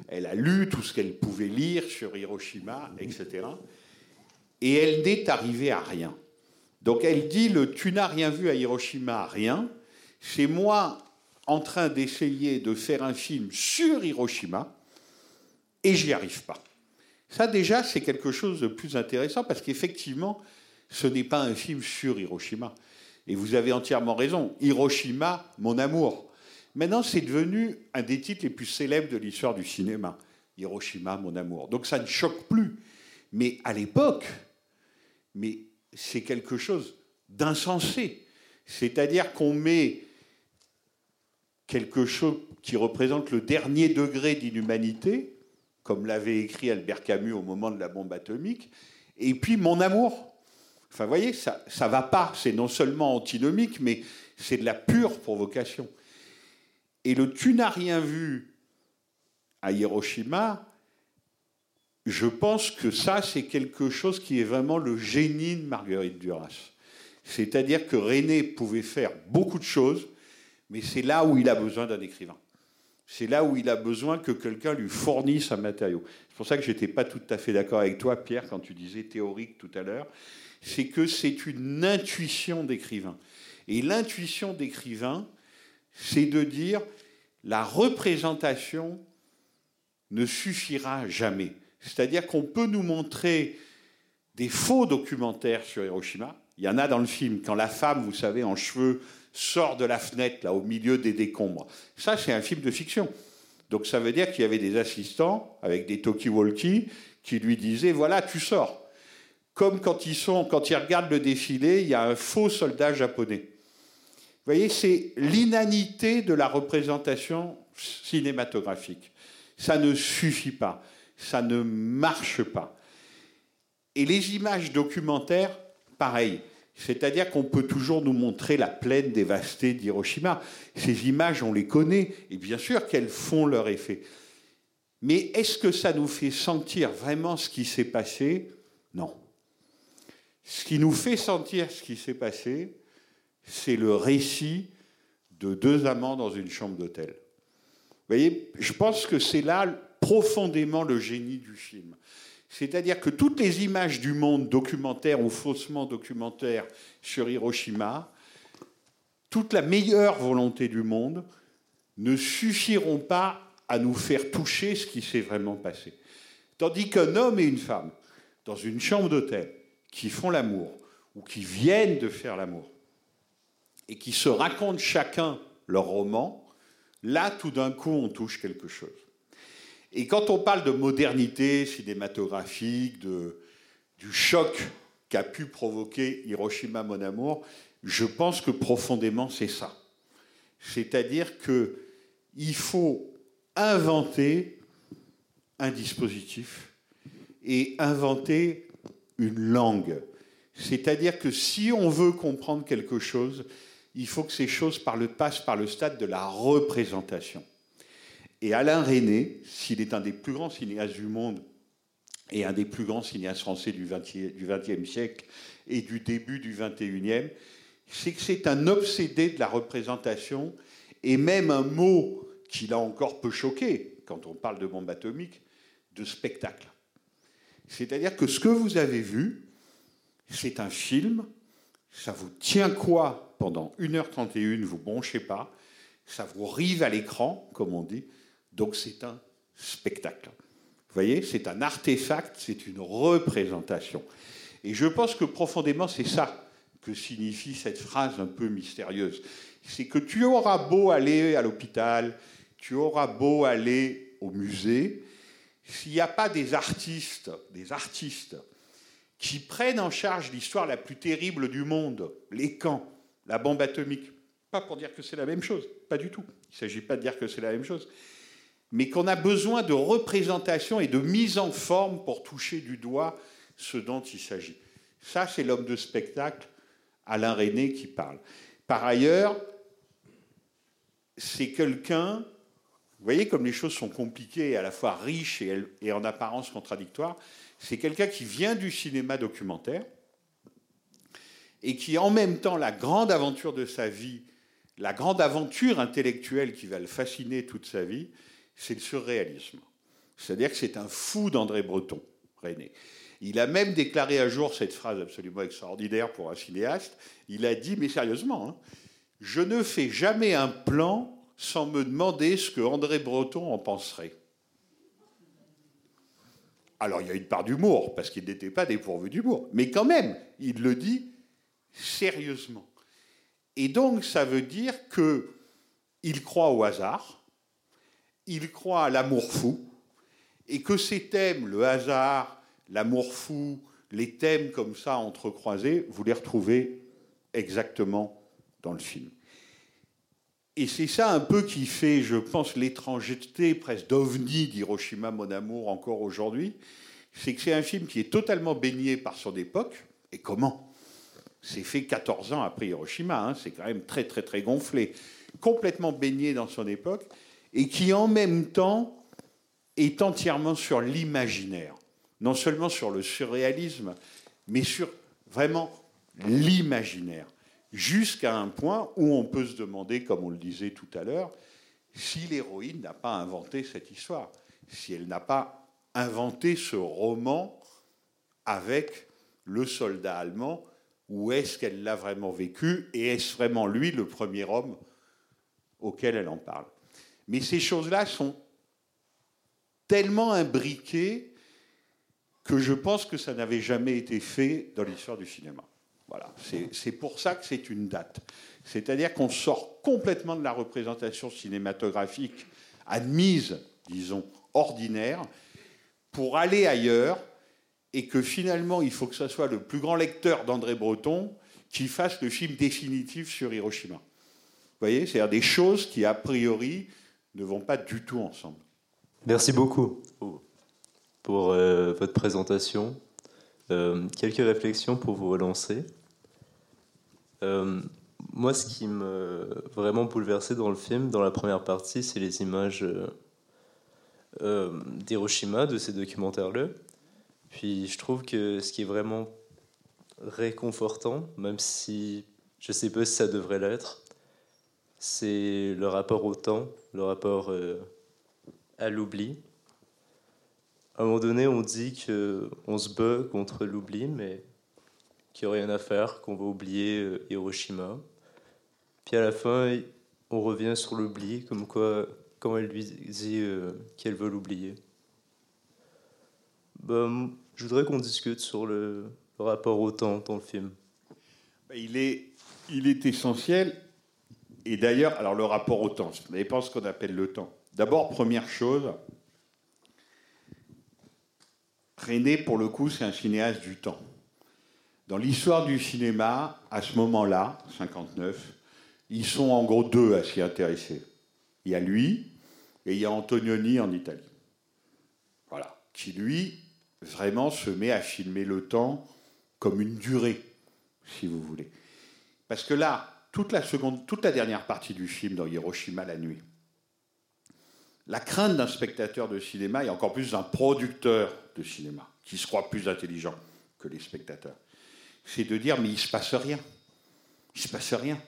Elle a lu tout ce qu'elle pouvait lire sur Hiroshima, etc. Et elle n'est arrivée à rien. Donc elle dit tu n'as rien vu à Hiroshima, rien. C'est moi en train d'essayer de faire un film sur Hiroshima et j'y arrive pas. Ça déjà c'est quelque chose de plus intéressant parce qu'effectivement ce n'est pas un film sur Hiroshima. Et vous avez entièrement raison. Hiroshima, mon amour. Maintenant, c'est devenu un des titres les plus célèbres de l'histoire du cinéma. Hiroshima, mon amour. Donc ça ne choque plus. Mais à l'époque, mais c'est quelque chose d'insensé. C'est-à-dire qu'on met quelque chose qui représente le dernier degré d'inhumanité, comme l'avait écrit Albert Camus au moment de la bombe atomique, et puis mon amour. Enfin, vous voyez, ça ne va pas. C'est non seulement antinomique, mais c'est de la pure provocation. Et le tu n'as rien vu à Hiroshima, je pense que ça, c'est quelque chose qui est vraiment le génie de Marguerite Duras. C'est-à-dire que René pouvait faire beaucoup de choses, mais c'est là où il a besoin d'un écrivain. C'est là où il a besoin que quelqu'un lui fournisse un matériau. C'est pour ça que je n'étais pas tout à fait d'accord avec toi, Pierre, quand tu disais théorique tout à l'heure. C'est que c'est une intuition d'écrivain. Et l'intuition d'écrivain, c'est de dire la représentation ne suffira jamais. C'est-à-dire qu'on peut nous montrer des faux documentaires sur Hiroshima. Il y en a dans le film, quand la femme, vous savez, en cheveux, sort de la fenêtre, là, au milieu des décombres. Ça, c'est un film de fiction. Donc ça veut dire qu'il y avait des assistants avec des talkie-walkie qui lui disaient, voilà, tu sors. Comme quand ils, sont, quand ils regardent le défilé, il y a un faux soldat japonais. Vous voyez, c'est l'inanité de la représentation cinématographique. Ça ne suffit pas, ça ne marche pas. Et les images documentaires, pareil. C'est-à-dire qu'on peut toujours nous montrer la plaine dévastée d'Hiroshima. Ces images, on les connaît, et bien sûr qu'elles font leur effet. Mais est-ce que ça nous fait sentir vraiment ce qui s'est passé? Non. Ce qui nous fait sentir ce qui s'est passé, c'est le récit de deux amants dans une chambre d'hôtel. Vous voyez, je pense que c'est là profondément le génie du film. C'est-à-dire que toutes les images du monde documentaire ou faussement documentaire sur Hiroshima, toute la meilleure volonté du monde, ne suffiront pas à nous faire toucher ce qui s'est vraiment passé. Tandis qu'un homme et une femme, dans une chambre d'hôtel, qui font l'amour, ou qui viennent de faire l'amour, et qui se racontent chacun leur roman, là, tout d'un coup, on touche quelque chose. Et quand on parle de modernité cinématographique, de, du choc qu'a pu provoquer Hiroshima, mon amour, je pense que profondément, c'est ça. C'est-à-dire qu'il faut inventer un dispositif et inventer une langue. C'est-à-dire que si on veut comprendre quelque chose, il faut que ces choses passent par le stade de la représentation. Et Alain René, s'il est un des plus grands cinéastes du monde et un des plus grands cinéastes français du XXe siècle et du début du XXIe, c'est que c'est un obsédé de la représentation et même un mot qui l'a encore peu choqué quand on parle de bombe atomique, de spectacle. C'est-à-dire que ce que vous avez vu, c'est un film, ça vous tient quoi pendant 1h31, vous bronchez pas, ça vous rive à l'écran, comme on dit, donc c'est un spectacle. Vous voyez, c'est un artefact, c'est une représentation. Et je pense que profondément, c'est ça que signifie cette phrase un peu mystérieuse. C'est que tu auras beau aller à l'hôpital, tu auras beau aller au musée, s'il n'y a pas des artistes, des artistes qui prennent en charge l'histoire la plus terrible du monde, les camps, la bombe atomique, Pas pour dire que c'est la même chose, pas du tout. Il ne s'agit pas de dire que c'est la même chose. Mais qu'on a besoin de représentation et de mise en forme pour toucher du doigt ce dont il s'agit. Ça, c'est l'homme de spectacle, Alain René, qui parle. Par ailleurs, c'est quelqu'un, vous voyez comme les choses sont compliquées à la fois riches et en apparence contradictoires, c'est quelqu'un qui vient du cinéma documentaire et qui en même temps, la grande aventure de sa vie, la grande aventure intellectuelle qui va le fasciner toute sa vie, c'est le surréalisme. C'est-à-dire que c'est un fou d'André Breton, René. Il a même déclaré un jour cette phrase absolument extraordinaire pour un cinéaste. Il a dit, mais sérieusement, hein, je ne fais jamais un plan sans me demander ce que André Breton en penserait. Alors il y a une part d'humour, parce qu'il n'était pas dépourvu d'humour, mais quand même, il le dit sérieusement. Et donc ça veut dire que il croit au hasard, il croit à l'amour fou, et que ces thèmes, le hasard, l'amour fou, les thèmes comme ça entrecroisés, vous les retrouvez exactement dans le film. Et c'est ça un peu qui fait, je pense, l'étrangeté presque d'ovni d'Hiroshima, mon amour, encore aujourd'hui. C'est que c'est un film qui est totalement baigné par son époque. Et comment? C'est fait 14 ans après Hiroshima, hein, c'est quand même très, très, très gonflé. Complètement baigné dans son époque. Et qui, en même temps, est entièrement sur l'imaginaire. Non seulement sur le surréalisme, mais sur vraiment l'imaginaire jusqu'à un point où on peut se demander, comme on le disait tout à l'heure, si l'héroïne n'a pas inventé cette histoire, si elle n'a pas inventé ce roman avec le soldat allemand, ou est-ce qu'elle l'a vraiment vécu, et est-ce vraiment lui le premier homme auquel elle en parle? Mais ces choses-là sont tellement imbriquées que je pense que ça n'avait jamais été fait dans l'histoire du cinéma. Voilà, c'est pour ça que c'est une date. C'est-à-dire qu'on sort complètement de la représentation cinématographique admise, disons, ordinaire, pour aller ailleurs, et que finalement, il faut que ce soit le plus grand lecteur d'André Breton qui fasse le film définitif sur Hiroshima. Vous voyez, c'est-à-dire des choses qui, a priori, ne vont pas du tout ensemble. Merci beaucoup pour euh, votre présentation. Euh, quelques réflexions pour vous relancer. Euh, moi, ce qui me vraiment bouleversé dans le film, dans la première partie, c'est les images euh, d'Hiroshima, de ces documentaires-là. Puis je trouve que ce qui est vraiment réconfortant, même si je sais pas si ça devrait l'être, c'est le rapport au temps, le rapport à l'oubli à un moment donné, on dit qu'on se bat contre l'oubli, mais qu'il n'y a rien à faire, qu'on va oublier euh, Hiroshima. Puis à la fin, on revient sur l'oubli, comme quoi, quand elle lui dit euh, qu'elle veut l'oublier. Ben, je voudrais qu'on discute sur le, rapport au temps dans le film. Ben, il est, il est essentiel. Et d'ailleurs, alors le rapport au temps, ça dépend ce qu'on appelle le temps. D'abord, première chose, René, pour le coup, c'est un cinéaste du temps. Dans l'histoire du cinéma, à ce moment-là, 59, ils sont en gros deux à s'y intéresser. Il y a lui et il y a Antonioni en Italie. Voilà. Qui, lui, vraiment se met à filmer le temps comme une durée, si vous voulez. Parce que là, toute la, dernière partie du film dans Hiroshima la nuit, la crainte d'un spectateur de cinéma et encore plus d'un producteur de cinéma, qui se croit plus intelligent que les spectateurs, c'est de dire mais il se passe rien. Il se passe rien.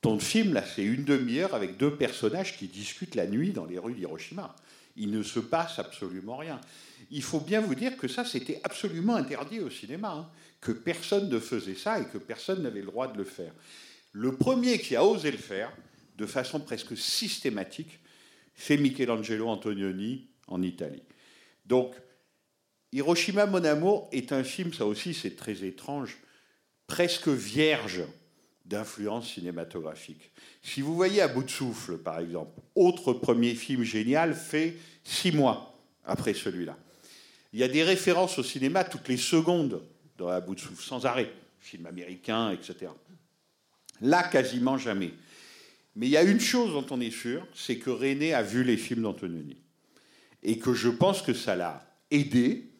Ton film, là, c'est une demi-heure avec deux personnages qui discutent la nuit dans les rues d'Hiroshima. Il ne se passe absolument rien. Il faut bien vous dire que ça, c'était absolument interdit au cinéma, hein, que personne ne faisait ça et que personne n'avait le droit de le faire. Le premier qui a osé le faire, de façon presque systématique, c'est Michelangelo Antonioni en Italie. Donc, Hiroshima, mon amour, est un film, ça aussi c'est très étrange, presque vierge d'influence cinématographique. Si vous voyez À bout de souffle, par exemple, autre premier film génial fait six mois après celui-là. Il y a des références au cinéma toutes les secondes dans À bout de souffle, sans arrêt, film américain, etc. Là, quasiment jamais. Mais il y a une chose dont on est sûr, c'est que René a vu les films d'Antonioni. Et que je pense que ça l'a aidé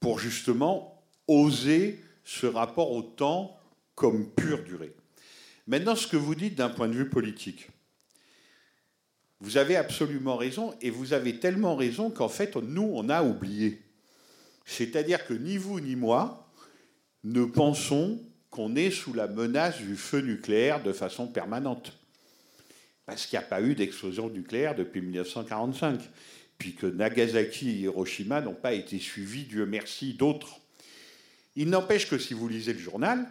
pour justement oser ce rapport au temps comme pure durée. Maintenant, ce que vous dites d'un point de vue politique, vous avez absolument raison, et vous avez tellement raison qu'en fait, nous, on a oublié. C'est-à-dire que ni vous ni moi ne pensons qu'on est sous la menace du feu nucléaire de façon permanente. Parce qu'il n'y a pas eu d'explosion nucléaire depuis 1945, puis que Nagasaki et Hiroshima n'ont pas été suivis, Dieu merci, d'autres. Il n'empêche que si vous lisez le journal,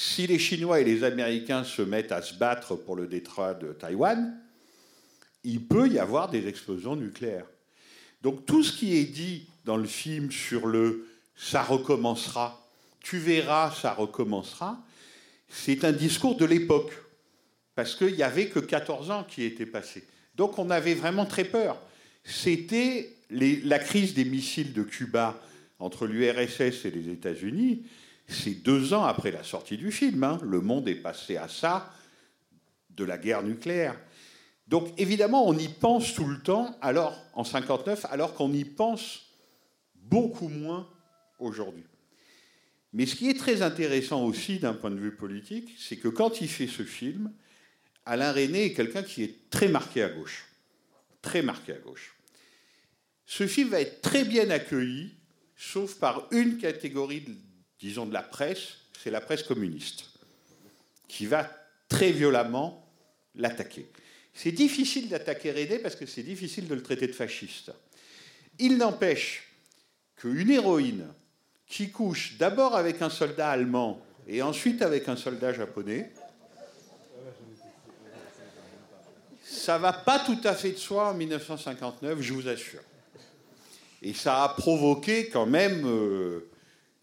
si les Chinois et les Américains se mettent à se battre pour le détroit de Taïwan, il peut y avoir des explosions nucléaires. Donc tout ce qui est dit dans le film sur le ça recommencera, tu verras, ça recommencera, c'est un discours de l'époque. Parce qu'il n'y avait que 14 ans qui étaient passés. Donc on avait vraiment très peur. C'était la crise des missiles de Cuba entre l'URSS et les États-Unis. C'est deux ans après la sortie du film. Hein. Le monde est passé à ça de la guerre nucléaire. Donc évidemment, on y pense tout le temps, alors en 59, alors qu'on y pense beaucoup moins aujourd'hui. Mais ce qui est très intéressant aussi d'un point de vue politique, c'est que quand il fait ce film, Alain René est quelqu'un qui est très marqué à gauche. Très marqué à gauche. Ce film va être très bien accueilli, sauf par une catégorie, disons, de la presse, c'est la presse communiste, qui va très violemment l'attaquer. C'est difficile d'attaquer René parce que c'est difficile de le traiter de fasciste. Il n'empêche qu'une héroïne qui couche d'abord avec un soldat allemand et ensuite avec un soldat japonais, ça va pas tout à fait de soi en 1959, je vous assure. Et ça a provoqué quand même euh,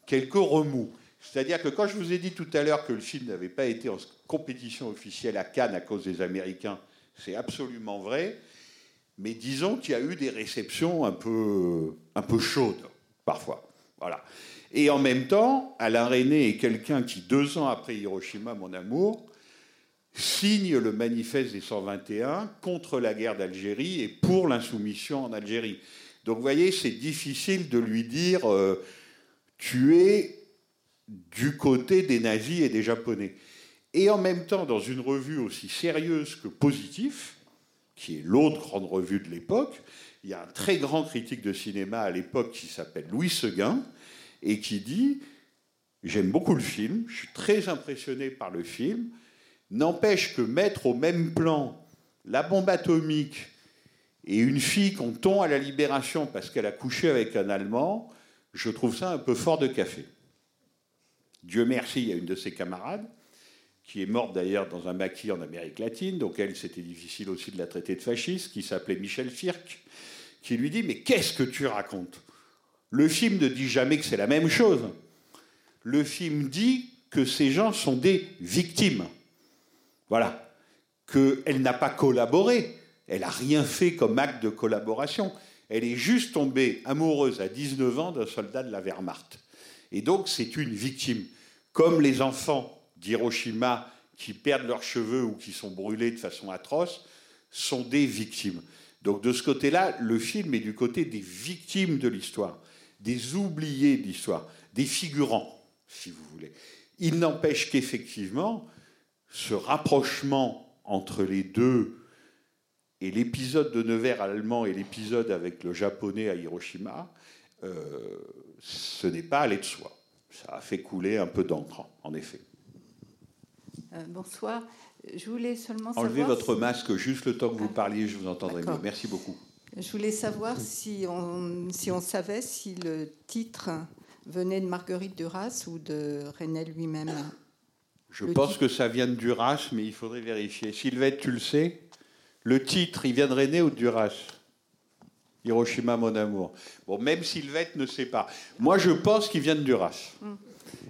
quelques remous. C'est-à-dire que quand je vous ai dit tout à l'heure que le film n'avait pas été en compétition officielle à Cannes à cause des Américains, c'est absolument vrai. Mais disons qu'il y a eu des réceptions un peu, un peu chaudes, parfois. Voilà. Et en même temps, Alain René est quelqu'un qui, deux ans après Hiroshima, mon amour, signe le manifeste des 121 contre la guerre d'Algérie et pour l'insoumission en Algérie. Donc vous voyez, c'est difficile de lui dire euh, tu es du côté des nazis et des japonais. Et en même temps, dans une revue aussi sérieuse que positive, qui est l'autre grande revue de l'époque, il y a un très grand critique de cinéma à l'époque qui s'appelle Louis Seguin, et qui dit J'aime beaucoup le film, je suis très impressionné par le film, n'empêche que mettre au même plan la bombe atomique et une fille qu'on tond à la libération parce qu'elle a couché avec un Allemand, je trouve ça un peu fort de café. Dieu merci, il y a une de ses camarades, qui est morte d'ailleurs dans un maquis en Amérique latine, donc elle, c'était difficile aussi de la traiter de fasciste, qui s'appelait Michel Firk, qui lui dit Mais qu'est-ce que tu racontes? Le film ne dit jamais que c'est la même chose. Le film dit que ces gens sont des victimes. Voilà. Qu'elle n'a pas collaboré. Elle n'a rien fait comme acte de collaboration. Elle est juste tombée amoureuse à 19 ans d'un soldat de la Wehrmacht. Et donc, c'est une victime. Comme les enfants d'Hiroshima qui perdent leurs cheveux ou qui sont brûlés de façon atroce, sont des victimes. Donc, de ce côté-là, le film est du côté des victimes de l'histoire des oubliés de l'histoire, des figurants, si vous voulez. Il n'empêche qu'effectivement, ce rapprochement entre les deux et l'épisode de Nevers allemand et l'épisode avec le japonais à Hiroshima, euh, ce n'est pas allé de soi. Ça a fait couler un peu d'encre, en effet. Euh, bonsoir. Je voulais seulement Enlevez votre masque juste le temps que vous parliez, je vous entendrai mieux. Merci beaucoup. Je voulais savoir si on, si on savait si le titre venait de Marguerite Duras ou de René lui-même. Je pense que ça vient de Duras, mais il faudrait vérifier. Sylvette, tu le sais? Le titre, il vient de René ou de Duras Hiroshima, mon amour. Bon, même Sylvette ne sait pas. Moi, je pense qu'il vient de Duras. Mm.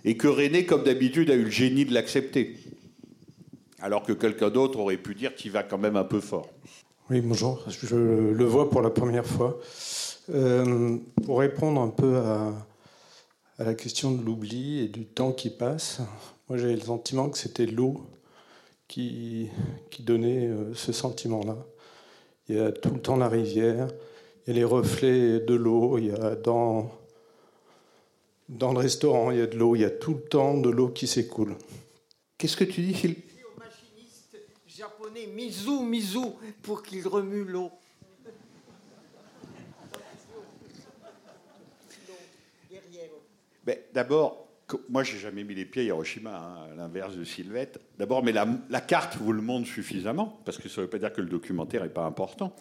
Et que René, comme d'habitude, a eu le génie de l'accepter. Alors que quelqu'un d'autre aurait pu dire qu'il va quand même un peu fort. Oui, bonjour. Je le vois pour la première fois. Euh, pour répondre un peu à, la question de l'oubli et du temps qui passe, Moi, j'avais le sentiment que c'était l'eau qui, qui donnait euh, ce sentiment-là. Il y a tout le temps la rivière, il y a les reflets de l'eau, il y a dans, dans le restaurant, il y a de l'eau, il y a tout le temps de l'eau qui s'écoule. Qu'est-ce que tu dis, Phil? Au machiniste japonais Mizu Mizu pour qu'il remue l'eau. Ben, D'abord, moi, j'ai jamais mis les pieds à Hiroshima, hein, à l'inverse de Sylvette. D'abord, mais la, carte vous le montre suffisamment, parce que ça ne veut pas dire que le documentaire n'est pas important.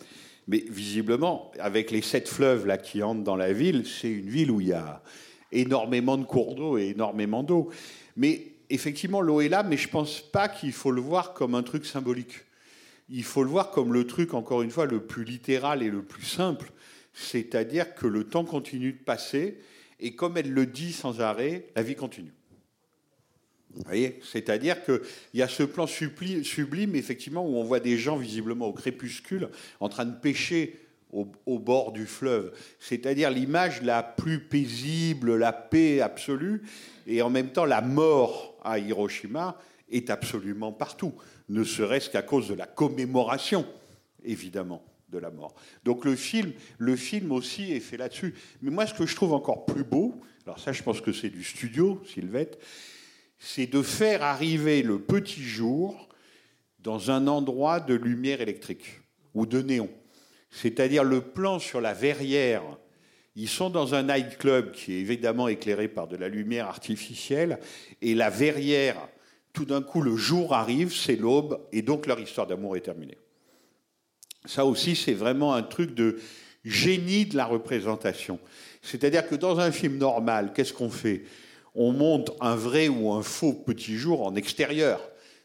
Mais visiblement, avec les sept fleuves là qui entrent dans la ville, c'est une ville où il y a énormément de cours d'eau et énormément d'eau. Mais effectivement, l'eau est là, mais je pense pas qu'il faut le voir comme un truc symbolique. Il faut le voir comme le truc, encore une fois, le plus littéral et le plus simple. C'est-à-dire que le temps continue de passer, et comme elle le dit sans arrêt, la vie continue. C'est-à-dire qu'il y a ce plan sublime, effectivement, où on voit des gens visiblement au crépuscule en train de pêcher au bord du fleuve. C'est-à-dire l'image la plus paisible, la paix absolue, et en même temps la mort à Hiroshima est absolument partout, ne serait-ce qu'à cause de la commémoration, évidemment, la mort. Donc le film, le film aussi est fait là-dessus. Mais moi, ce que je trouve encore plus beau, alors ça, je pense que c'est du studio, Sylvette, c'est de faire arriver le petit jour dans un endroit de lumière électrique ou de néon. C'est-à-dire le plan sur la verrière. Ils sont dans un nightclub qui est évidemment éclairé par de la lumière artificielle et la verrière, tout d'un coup, le jour arrive, c'est l'aube et donc leur histoire d'amour est terminée. Ça aussi, c'est vraiment un truc de génie de la représentation. C'est-à-dire que dans un film normal, qu'est-ce qu'on fait? On monte un vrai ou un faux petit jour en extérieur.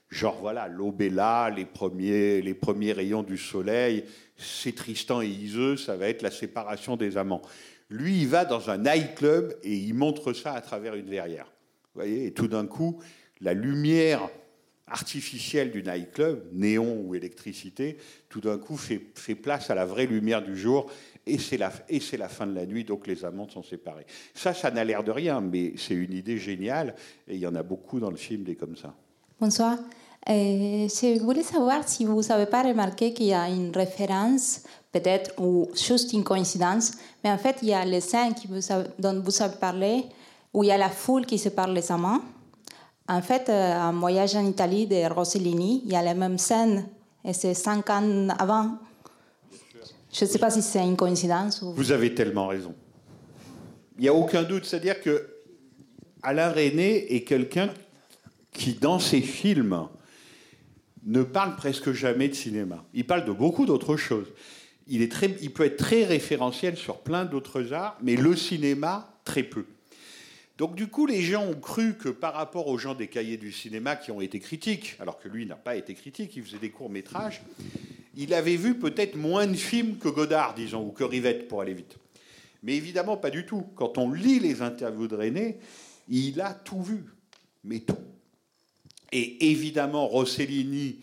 Genre, voilà, l'aube est là, les premiers, les premiers rayons du soleil, c'est Tristan et Iseux, ça va être la séparation des amants. Lui, il va dans un nightclub et il montre ça à travers une verrière. Vous voyez? Et tout d'un coup, la lumière artificielle du nightclub, néon ou électricité, tout d'un coup fait, place à la vraie lumière du jour et c'est la, et c'est la fin de la nuit, donc les amants sont séparés. Ça, ça n'a l'air de rien, mais c'est une idée géniale et il y en a beaucoup dans le film des comme ça. Bonsoir. Euh, je voulais savoir si vous n'avez pas remarqué qu'il y a une référence, peut-être, ou juste une coïncidence, mais en fait, il y a les scènes dont vous avez parlé, où il y a la foule qui se parle les amants. En fait, euh, un voyage en Italie de Rossellini, il y a la même scène, et c'est cinq ans avant. Je ne sais pas si c'est une coïncidence ou... Vous avez tellement raison. Il n'y a aucun doute. C'est-à-dire que Alain René est quelqu'un qui, dans ses films, ne parle presque jamais de cinéma. Il parle de beaucoup d'autres choses. Il peut être très référentiel sur plein d'autres arts, mais le cinéma, très peu. Donc du coup, les gens ont cru que par rapport aux gens des cahiers du cinéma qui ont été critiques, alors que lui n'a pas été critique, il faisait des courts-métrages, il avait vu peut-être moins de films que Godard, disons, ou que Rivette, pour aller vite. Mais évidemment, pas du tout. Quand on lit les interviews de René, il a tout vu, mais tout. Et évidemment, Rossellini,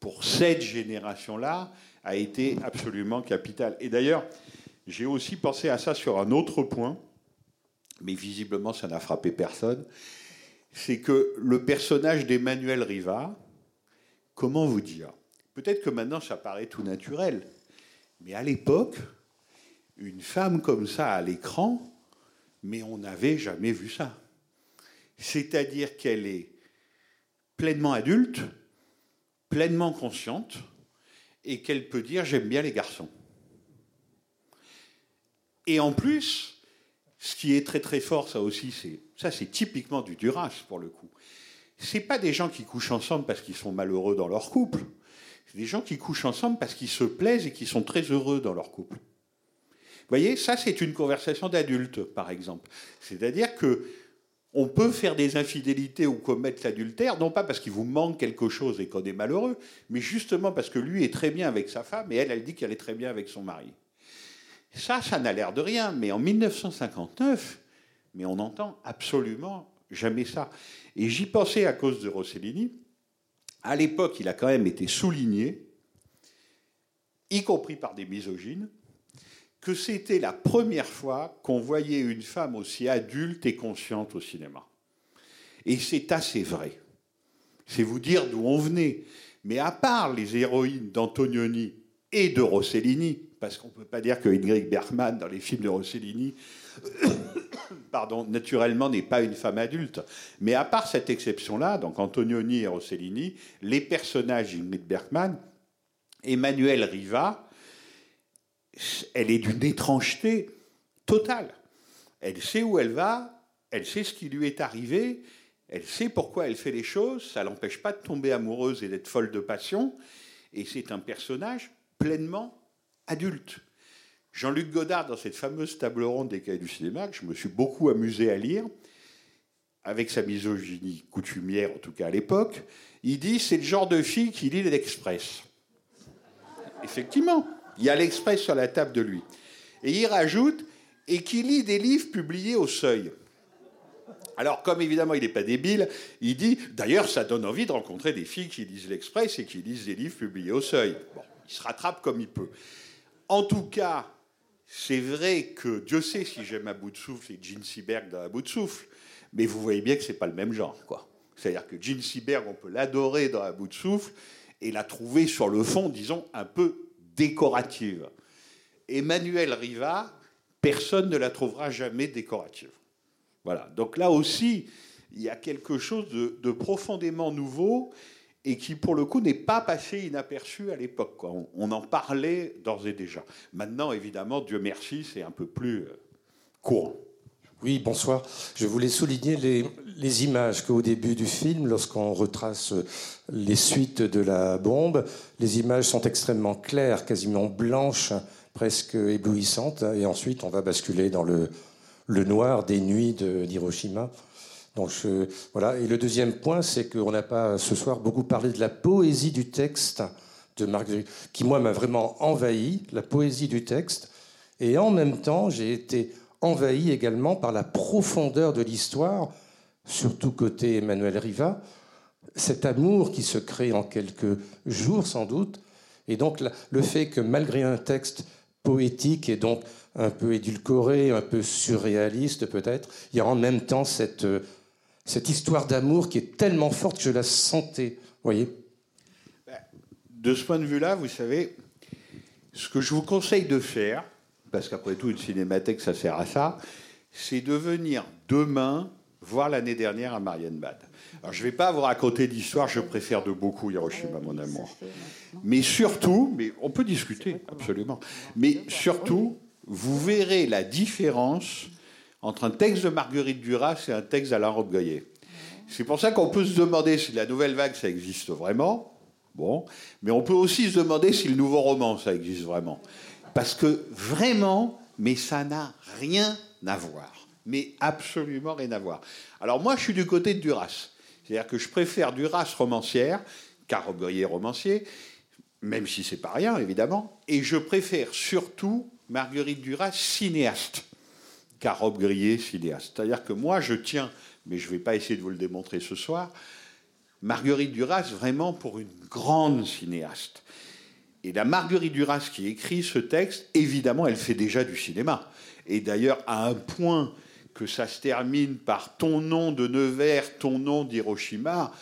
pour cette génération-là, a été absolument capital. Et d'ailleurs, j'ai aussi pensé à ça sur un autre point, mais visiblement ça n'a frappé personne, c'est que le personnage d'Emmanuel Riva, comment vous dire? Peut-être que maintenant ça paraît tout naturel, mais à l'époque, une femme comme ça à l'écran, mais on n'avait jamais vu ça. C'est-à-dire qu'elle est pleinement adulte, pleinement consciente, et qu'elle peut dire j'aime bien les garçons. Et en plus, ce qui est très très fort, ça aussi, c'est ça, c'est typiquement du Duras pour le coup. C'est pas des gens qui couchent ensemble parce qu'ils sont malheureux dans leur couple. C'est des gens qui couchent ensemble parce qu'ils se plaisent et qui sont très heureux dans leur couple. Vous voyez, ça c'est une conversation d'adulte, par exemple. C'est-à-dire que on peut faire des infidélités ou commettre l'adultère, non pas parce qu'il vous manque quelque chose et qu'on est malheureux, mais justement parce que lui est très bien avec sa femme et elle, elle dit qu'elle est très bien avec son mari. Ça, ça n'a l'air de rien, mais en 1959, mais on n'entend absolument jamais ça. Et j'y pensais à cause de Rossellini. À l'époque, il a quand même été souligné, y compris par des misogynes, que c'était la première fois qu'on voyait une femme aussi adulte et consciente au cinéma. Et c'est assez vrai. C'est vous dire d'où on venait. Mais à part les héroïnes d'Antonioni et de Rossellini, parce qu'on ne peut pas dire que Ingrid Bergman, dans les films de Rossellini, *coughs* pardon, naturellement n'est pas une femme adulte. Mais à part cette exception-là, donc Antonioni et Rossellini, les personnages d'Ingrid Bergman, Emmanuelle Riva, elle est d'une étrangeté totale. Elle sait où elle va, elle sait ce qui lui est arrivé, elle sait pourquoi elle fait les choses, ça l'empêche pas de tomber amoureuse et d'être folle de passion, et c'est un personnage pleinement adulte. Jean-Luc Godard, dans cette fameuse table ronde des cahiers du cinéma, que je me suis beaucoup amusé à lire, avec sa misogynie coutumière, en tout cas à l'époque, il dit c'est le genre de fille qui lit l'Express. Effectivement, il y a l'Express sur la table de lui. Et il rajoute et qui lit des livres publiés au seuil. Alors, comme évidemment il n'est pas débile, il dit d'ailleurs, ça donne envie de rencontrer des filles qui lisent l'Express et qui lisent des livres publiés au seuil. Bon, il se rattrape comme il peut. En tout cas, c'est vrai que Dieu sait si j'aime à bout de souffle et Gene Seberg dans à bout de souffle, mais vous voyez bien que c'est pas le même genre, quoi. C'est-à-dire que Gene Seberg, on peut l'adorer dans à bout de souffle et la trouver sur le fond, disons, un peu décorative. Emmanuel Riva, personne ne la trouvera jamais décorative. Voilà. Donc là aussi, il y a quelque chose de, de profondément nouveau et qui, pour le coup, n'est pas passé inaperçu à l'époque. On, en parlait d'ores et déjà. Maintenant, évidemment, Dieu merci, c'est un peu plus euh, courant. Oui, bonsoir. Je voulais souligner les, les images qu'au début du film, lorsqu'on retrace les suites de la bombe, les images sont extrêmement claires, quasiment blanches, presque éblouissantes, et ensuite on va basculer dans le, noir des nuits d'Hiroshima. Donc voilà. Et le deuxième point, c'est qu'on n'a pas ce soir beaucoup parlé de la poésie du texte de Marguerite, qui moi m'a vraiment envahi, la poésie du texte. Et en même temps, j'ai été envahi également par la profondeur de l'histoire, surtout côté Emmanuel Riva, cet amour qui se crée en quelques jours sans doute, et donc le fait que malgré un texte poétique et donc un peu édulcoré, un peu surréaliste peut-être, il y a en même temps cette, euh, cette histoire d'amour qui est tellement forte que je la sentais. Vous voyez De ce point de vue-là, vous savez, ce que je vous conseille de faire, parce qu'après tout, une cinémathèque, ça sert à ça, c'est de venir demain voir l'année dernière à Marienbad. Alors, je ne vais pas vous raconter l'histoire, je préfère de beaucoup Hiroshima, mon amour. Mais surtout, mais on peut discuter, absolument. Mais surtout, vous verrez la différence entre un texte de Marguerite Duras et un texte d'Alain Robbe-Goyer. C'est pour ça qu'on peut se demander si la nouvelle vague, ça existe vraiment. Bon, mais on peut aussi se demander si le nouveau roman, ça existe vraiment. Parce que vraiment, mais ça n'a rien à voir. Mais absolument rien à voir. Alors moi, je suis du côté de Duras. C'est-à-dire que je préfère Duras romancière, car Robbe-Goyer romancier, même si c'est pas rien, évidemment. Et je préfère surtout Marguerite Duras cinéaste, car Robbe-Grillet cinéaste. C'est-à-dire que moi, je tiens, mais je ne vais pas essayer de vous le démontrer ce soir, Marguerite Duras vraiment pour une grande cinéaste. Et la Marguerite Duras qui écrit ce texte, évidemment, elle fait déjà du cinéma. Et d'ailleurs, à un point que ça se termine par ton nom de Nevers, ton nom d'Hiroshima,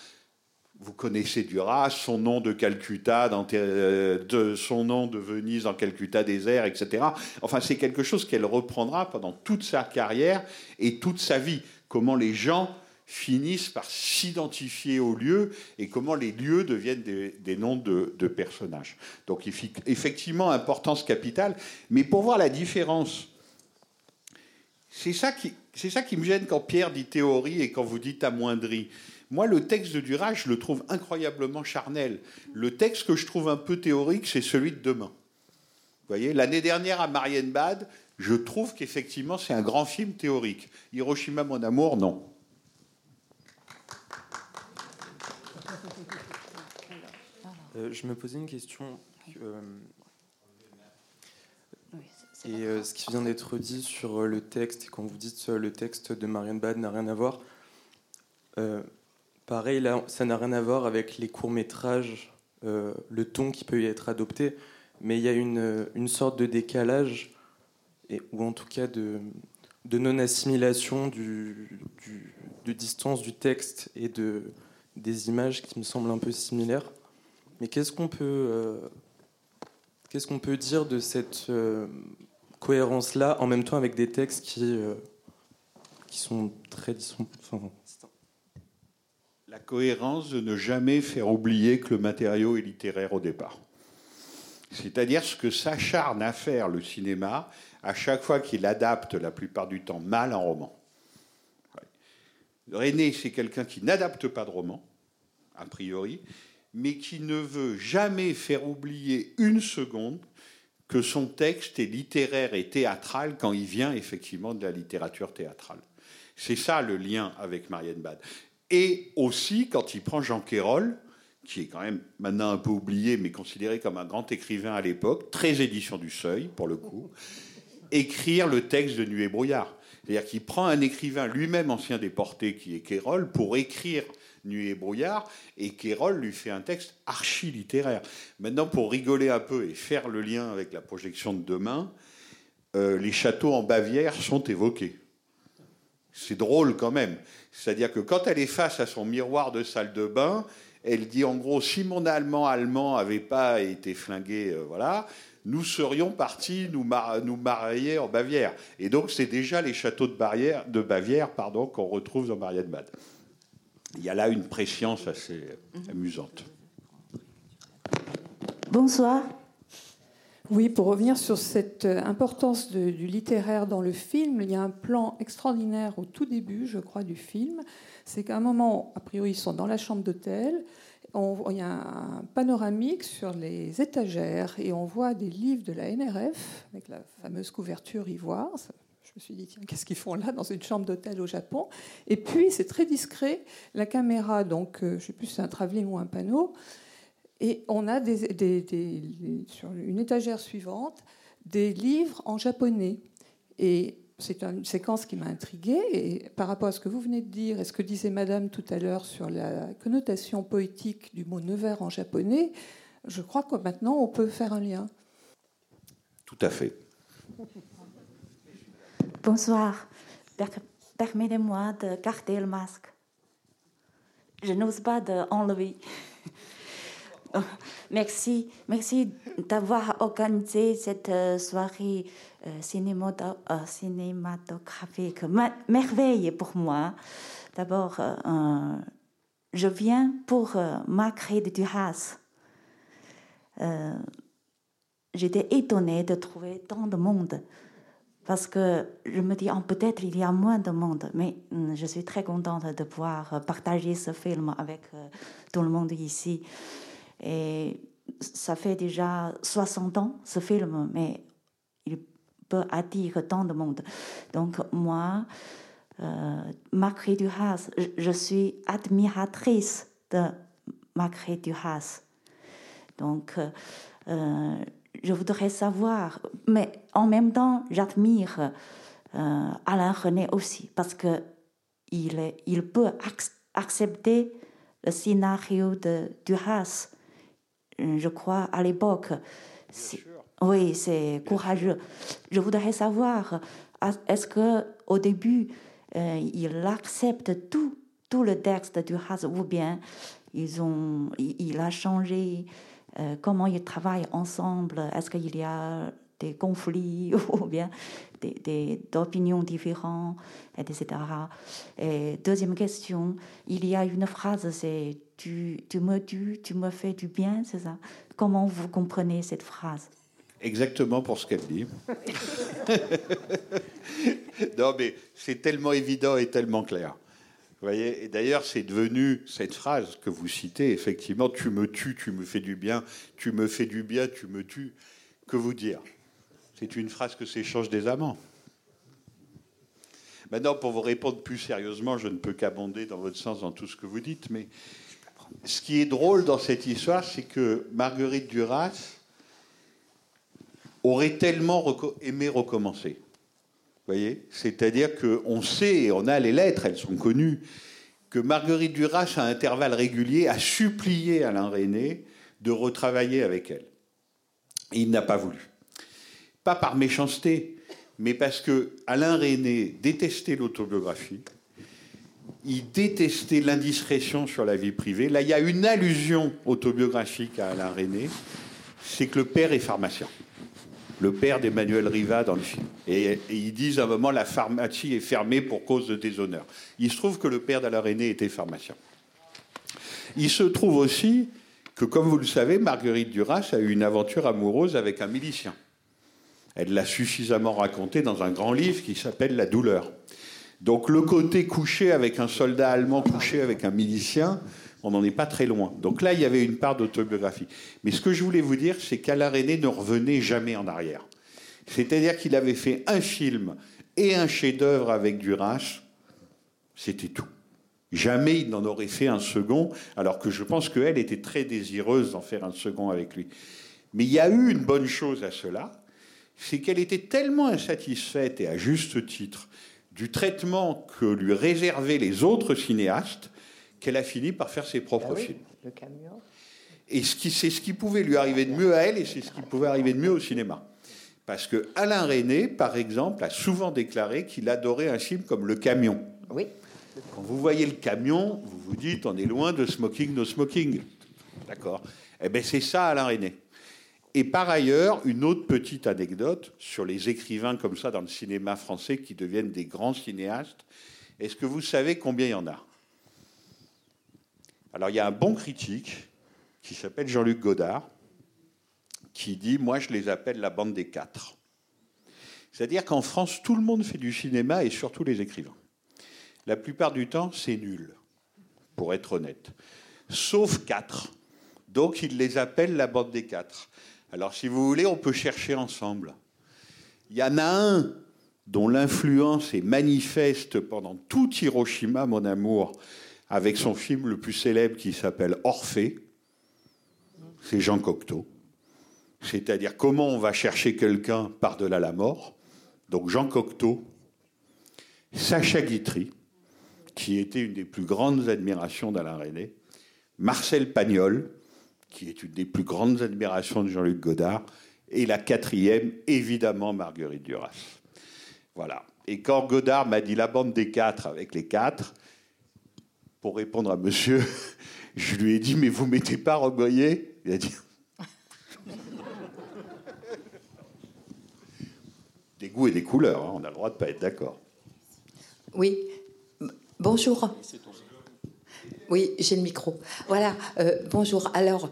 vous connaissez Duras, son nom de Calcutta, euh, son nom de Venise dans Calcutta désert, etc. Enfin, c'est quelque chose qu'elle reprendra pendant toute sa carrière et toute sa vie. Comment les gens finissent par s'identifier aux lieux et comment les lieux deviennent des, noms de, personnages. Donc, effectivement, importance capitale. Mais pour voir la différence, c'est ça qui, c'est ça qui me gêne quand Pierre dit théorie et quand vous dites amoindri. Moi, le texte de Duras, je le trouve incroyablement charnel. Le texte que je trouve un peu théorique, c'est celui de demain. Vous voyez, l'année dernière à Marienbad, je trouve qu'effectivement, c'est un grand film théorique. Hiroshima, mon amour, non. Euh, je me posais une question. euh, et euh, ce qui vient d'être dit sur le texte, et quand vous dites euh, le texte de Marianne Bad n'a rien à voir, euh, pareil, là, ça n'a rien à voir avec les courts-métrages, euh, le ton qui peut y être adopté, mais il y a une, euh, une sorte de décalage, ou en tout cas de, de non-assimilation du, du- de distance du texte et de, des images qui me semblent un peu similaires. Mais qu'est-ce qu'on peut, euh, qu'est-ce qu'on peut dire de cette cohérence-là, en même temps avec des textes qui, qui sont très La cohérence de ne jamais faire oublier que le matériau est littéraire au départ. C'est-à-dire ce que s'acharne à faire le cinéma à chaque fois qu'il adapte la plupart du temps mal un roman. René, c'est quelqu'un qui n'adapte pas de roman, a priori, mais qui ne veut jamais faire oublier une seconde que son texte est littéraire et théâtral quand il vient effectivement de la littérature théâtrale. C'est ça le lien avec Marianne Bad. Et aussi quand il prend Jean Quérol, qui est quand même maintenant un peu oublié, mais considéré comme un grand écrivain à l'époque, très édition du Seuil pour le coup, écrire le texte de Nuit et brouillard. C'est-à-dire qu'il prend un écrivain lui-même ancien déporté qui est Quérol pour écrire Nuit et brouillard, et Quérol lui fait un texte archi-littéraire. Maintenant, pour rigoler un peu et faire le lien avec la projection de demain, euh, les châteaux en Bavière sont évoqués. C'est drôle quand même. C'est-à-dire que quand elle est face à son miroir de salle de bain, elle dit en gros, si mon allemand allemand n'avait pas été flingué, euh, voilà, nous serions partis nous, nous marier en Bavière. Et donc c'est déjà les châteaux de, barrière, de Bavière pardon, qu'on retrouve dans Marianne Bad. Il y a là une préscience assez amusante. Bonsoir. Oui, pour revenir sur cette euh, importance du littéraire dans le film, il y a un plan extraordinaire au tout début, je crois, du film. C'est qu'à un moment, a priori, ils sont dans la chambre d'hôtel. il y a un panoramique sur les étagères et on voit des livres de la NRF avec la fameuse couverture ivoire. Je me suis dit, tiens, qu'est-ce qu'ils font là dans une chambre d'hôtel au Japon? Et puis, c'est très discret. La caméra, donc, euh, je ne sais plus si c'est un travelling ou un panneau. Et on a sur une étagère suivante des livres en japonais. Et c'est une séquence qui m'a intriguée. Et par rapport à ce que vous venez de dire, et ce que disait Madame tout à l'heure sur la connotation poétique du mot Nevers en japonais, je crois que maintenant on peut faire un lien. Tout à fait. Bonsoir. Permettez-moi de garder le masque. Je n'ose pas d'enlever. *laughs* merci, merci d'avoir organisé cette euh, soirée euh, euh, cinématographique. Merveille pour moi. D'abord, je viens pour Marguerite de Duras. J'étais étonnée de trouver tant de monde parce que je me dis, oh, peut-être il y a moins de monde, mais mm, je suis très contente de pouvoir partager ce film avec euh, tout le monde ici. Et ça fait déjà 60 ans, ce film, mais il peut attirer tant de monde. Donc moi, euh, Marguerite Duras, je, suis admiratrice de Marguerite Duras. Donc, euh, je voudrais savoir, mais en même temps, j'admire euh, Alain René aussi, parce que il, il peut accepter le scénario de Duras. Je crois à l'époque. Oui, c'est courageux. Je voudrais savoir, est-ce que au début, euh, il accepte tout, tout le texte de Duras, ou bien ils ont, il a changé euh, comment ils travaillent ensemble, est-ce qu'il y a des conflits *laughs* ou bien des, des opinions différentes, etc. Et deuxième question, il y a une phrase, c'est tu, me tues, tu me fais du bien, c'est ça? Comment vous comprenez cette phrase? Exactement pour ce qu'elle dit. *laughs* non, mais c'est tellement évident et tellement clair voyez, et d'ailleurs, c'est devenu cette phrase que vous citez, effectivement, tu me tues, tu me fais du bien, tu me fais du bien, tu me tues. Que vous dire? C'est une phrase que s'échangent des amants. Maintenant, pour vous répondre plus sérieusement, je ne peux qu'abonder dans votre sens dans tout ce que vous dites, mais ce qui est drôle dans cette histoire, c'est que Marguerite Duras aurait tellement aimé recommencer voyez? C'est-à-dire qu'on sait, on a les lettres, elles sont connues, que Marguerite Duras, à intervalles réguliers, a supplié Alain René de retravailler avec elle. Il n'a pas voulu. Pas par méchanceté, mais parce que Alain René détestait l'autobiographie il détestait l'indiscrétion sur la vie privée. Là, il y a une allusion autobiographique à Alain René, c'est que le père est pharmacien. Le père d'Emmanuel Riva dans le film. Et, et, ils disent un moment la pharmacie est fermée pour cause de déshonneur. Il se trouve que le père d'Alain René était pharmacien. Il se trouve aussi que, comme vous le savez, Marguerite Duras a eu une aventure amoureuse avec un milicien. Elle l'a suffisamment raconté dans un grand livre qui s'appelle La douleur. Donc le côté couché avec un soldat allemand, couché avec un milicien, on n'en est pas très loin. Donc là, il y avait une part d'autobiographie. Mais ce que je voulais vous dire, c'est qu'Alain René ne revenait jamais en arrière. C'est-à-dire qu'il avait fait un film et un chef-d'œuvre avec Duras, c'était tout. Jamais il n'en aurait fait un second, alors que je pense qu'elle était très désireuse d'en faire un second avec lui. Mais il y a eu une bonne chose à cela, c'est qu'elle était tellement insatisfaite, et à juste titre, du traitement que lui réservaient les autres cinéastes, qu'elle a fini par faire ses propres Ah oui, films. Le camion. Et ce qui- c'est ce qui pouvait lui arriver de mieux à elle et c'est ce qui pouvait arriver de mieux au cinéma. Parce que Alain René, par exemple, a souvent déclaré qu'il adorait un film comme Le Camion. Oui. Quand vous voyez le camion, vous vous dites on est loin de smoking, no smoking. D'accord Eh bien, c'est ça Alain René. Et par ailleurs, une autre petite anecdote sur les écrivains comme ça dans le cinéma français qui deviennent des grands cinéastes. Est-ce que vous savez combien il y en a? Alors, il y a un bon critique qui s'appelle Jean-Luc Godard qui dit Moi, je les appelle la bande des quatre. C'est-à-dire qu'en France, tout le monde fait du cinéma et surtout les écrivains. La plupart du temps, c'est nul, pour être honnête. Sauf quatre. Donc, il les appelle la bande des quatre. Alors, si vous voulez, on peut chercher ensemble. Il y en a un dont l'influence est manifeste pendant tout Hiroshima, mon amour, avec son film le plus célèbre qui s'appelle Orphée. C'est Jean Cocteau. C'est-à-dire comment on va chercher quelqu'un par-delà la mort. Donc Jean Cocteau, Sacha Guitry, qui était une des plus grandes admirations d'Alain René, Marcel Pagnol, qui est une des plus grandes admirations de Jean-Luc Godard, et la quatrième, évidemment, Marguerite Duras. Voilà. Et quand Godard m'a dit la bande des quatre avec les quatre, pour répondre à monsieur, *laughs* je lui ai dit, mais vous mettez pas Rogoyer Il a dit, *laughs* des goûts et des couleurs, hein, on a le droit de pas être d'accord. Oui. Bonjour. Oui, j'ai le micro. Voilà, euh, bonjour. Alors,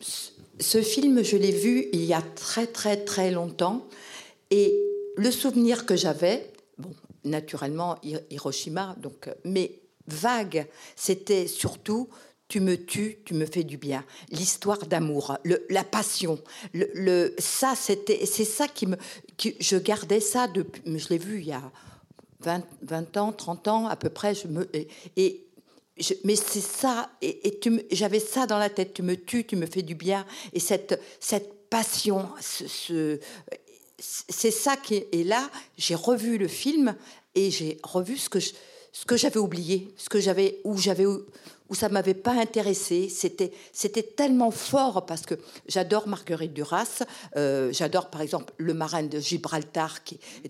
ce- film, je l'ai vu il y a très très très longtemps. Et le souvenir que j'avais, bon, naturellement, Hi- Hiroshima, donc, euh, mais vague, c'était surtout tu me tues, tu me fais du bien. L'histoire d'amour, la passion, ça, c'était, c'est ça qui me, je gardais ça depuis, je l'ai vu il y a 20, 20 ans, 30 ans à peu près. Je me, et mais c'est ça, et, j'avais ça dans la tête. Tu me tues, tu me fais du bien, et cette, cette passion, ce, ce- c'est ça qui est. Là, j'ai revu le film et j'ai revu ce que ce que j'avais oublié, ce que j'avais où j'avais où ça m'avait pas intéressé. C'était c'était tellement fort parce que j'adore Marguerite Duras, euh, j'adore par exemple Le Marin de Gibraltar,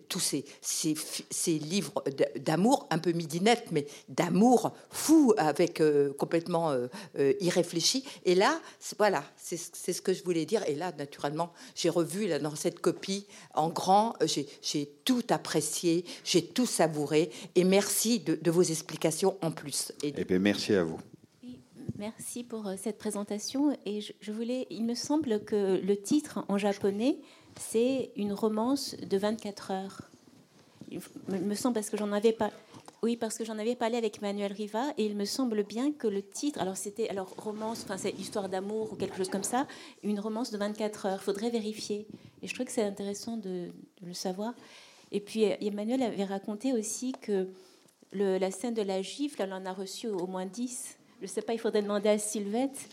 tous ces ces, livres d'amour un peu midinette, mais d'amour fou avec euh, complètement euh, irréfléchi. Et là, voilà, c'est ce que je voulais dire. Et là, naturellement, j'ai revu là, dans cette copie en grand, j'ai tout apprécié, j'ai tout savouré. Et merci de, de vos explications en plus. Et Eh bien, merci à vous. Merci pour euh, cette présentation. Et je, voulais, il me semble que le titre en japonais, c'est une romance de 24 heures. Il me semble parce que j'en avais pas. Oui, parce que j'en avais parlé avec Manuel Riva et il me semble bien que le titre, alors c'était alors romance, enfin c'est histoire d'amour ou quelque chose comme ça, une romance de 24 heures. Faudrait vérifier. Et je trouve que c'est intéressant de, le savoir. Et puis euh, Emmanuel avait raconté aussi que la scène de la gifle, elle en a reçu au moins 10. Je ne sais pas, il faudrait demander à Sylvette,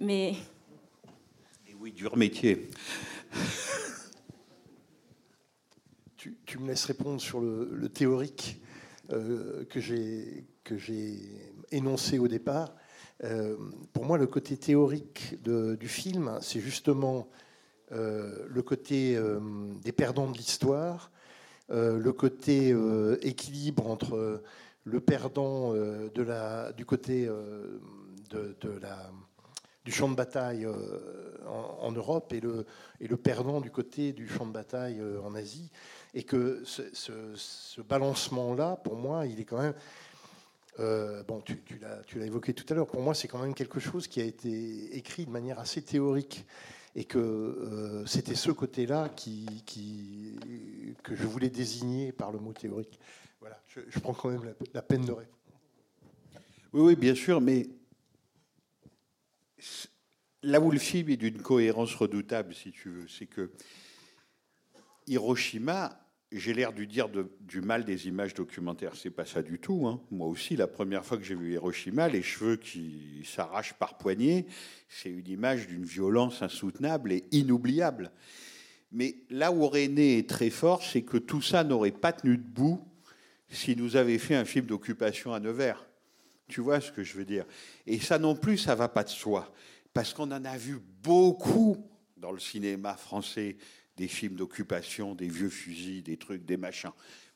mais Et oui, dur métier. *laughs* Tu, tu me laisses répondre sur le, le théorique euh, que j'ai que j'ai énoncé au départ. Euh, pour moi, le côté théorique de- du film, c'est justement euh, le côté euh, des perdants de l'histoire, euh, le côté euh, équilibre entre le perdant euh, du côté euh, du champ de bataille euh, en, Europe et le, perdant du côté du champ de bataille en Asie. Et que ce, ce- ce balancement-là, pour moi, il est quand même. bon, tu, l'as évoqué tout à l'heure. Pour moi, c'est quand même quelque chose qui a été écrit de manière assez théorique et que c'était ce côté-là que je voulais désigner par le mot théorique. Voilà, je, prends quand même la, peine de répondre. Oui, oui, bien sûr, mais là où le film est d'une cohérence redoutable, si tu veux, c'est que Hiroshima, j'ai l'air de dire du mal des images documentaires. C'est pas ça du tout. hein. Moi aussi, la première fois que j'ai vu Hiroshima, les cheveux qui s'arrachent par poignée, c'est une image d'une violence insoutenable et inoubliable. Mais là où René est très fort, c'est que tout ça n'aurait pas tenu debout si nous avait fait un film d'occupation à Nevers. Tu vois ce que je veux dire Et ça non plus, ça va pas de soi. Parce qu'on en a vu beaucoup dans le cinéma français, des films d'occupation, des vieux fusils, des trucs, des machins.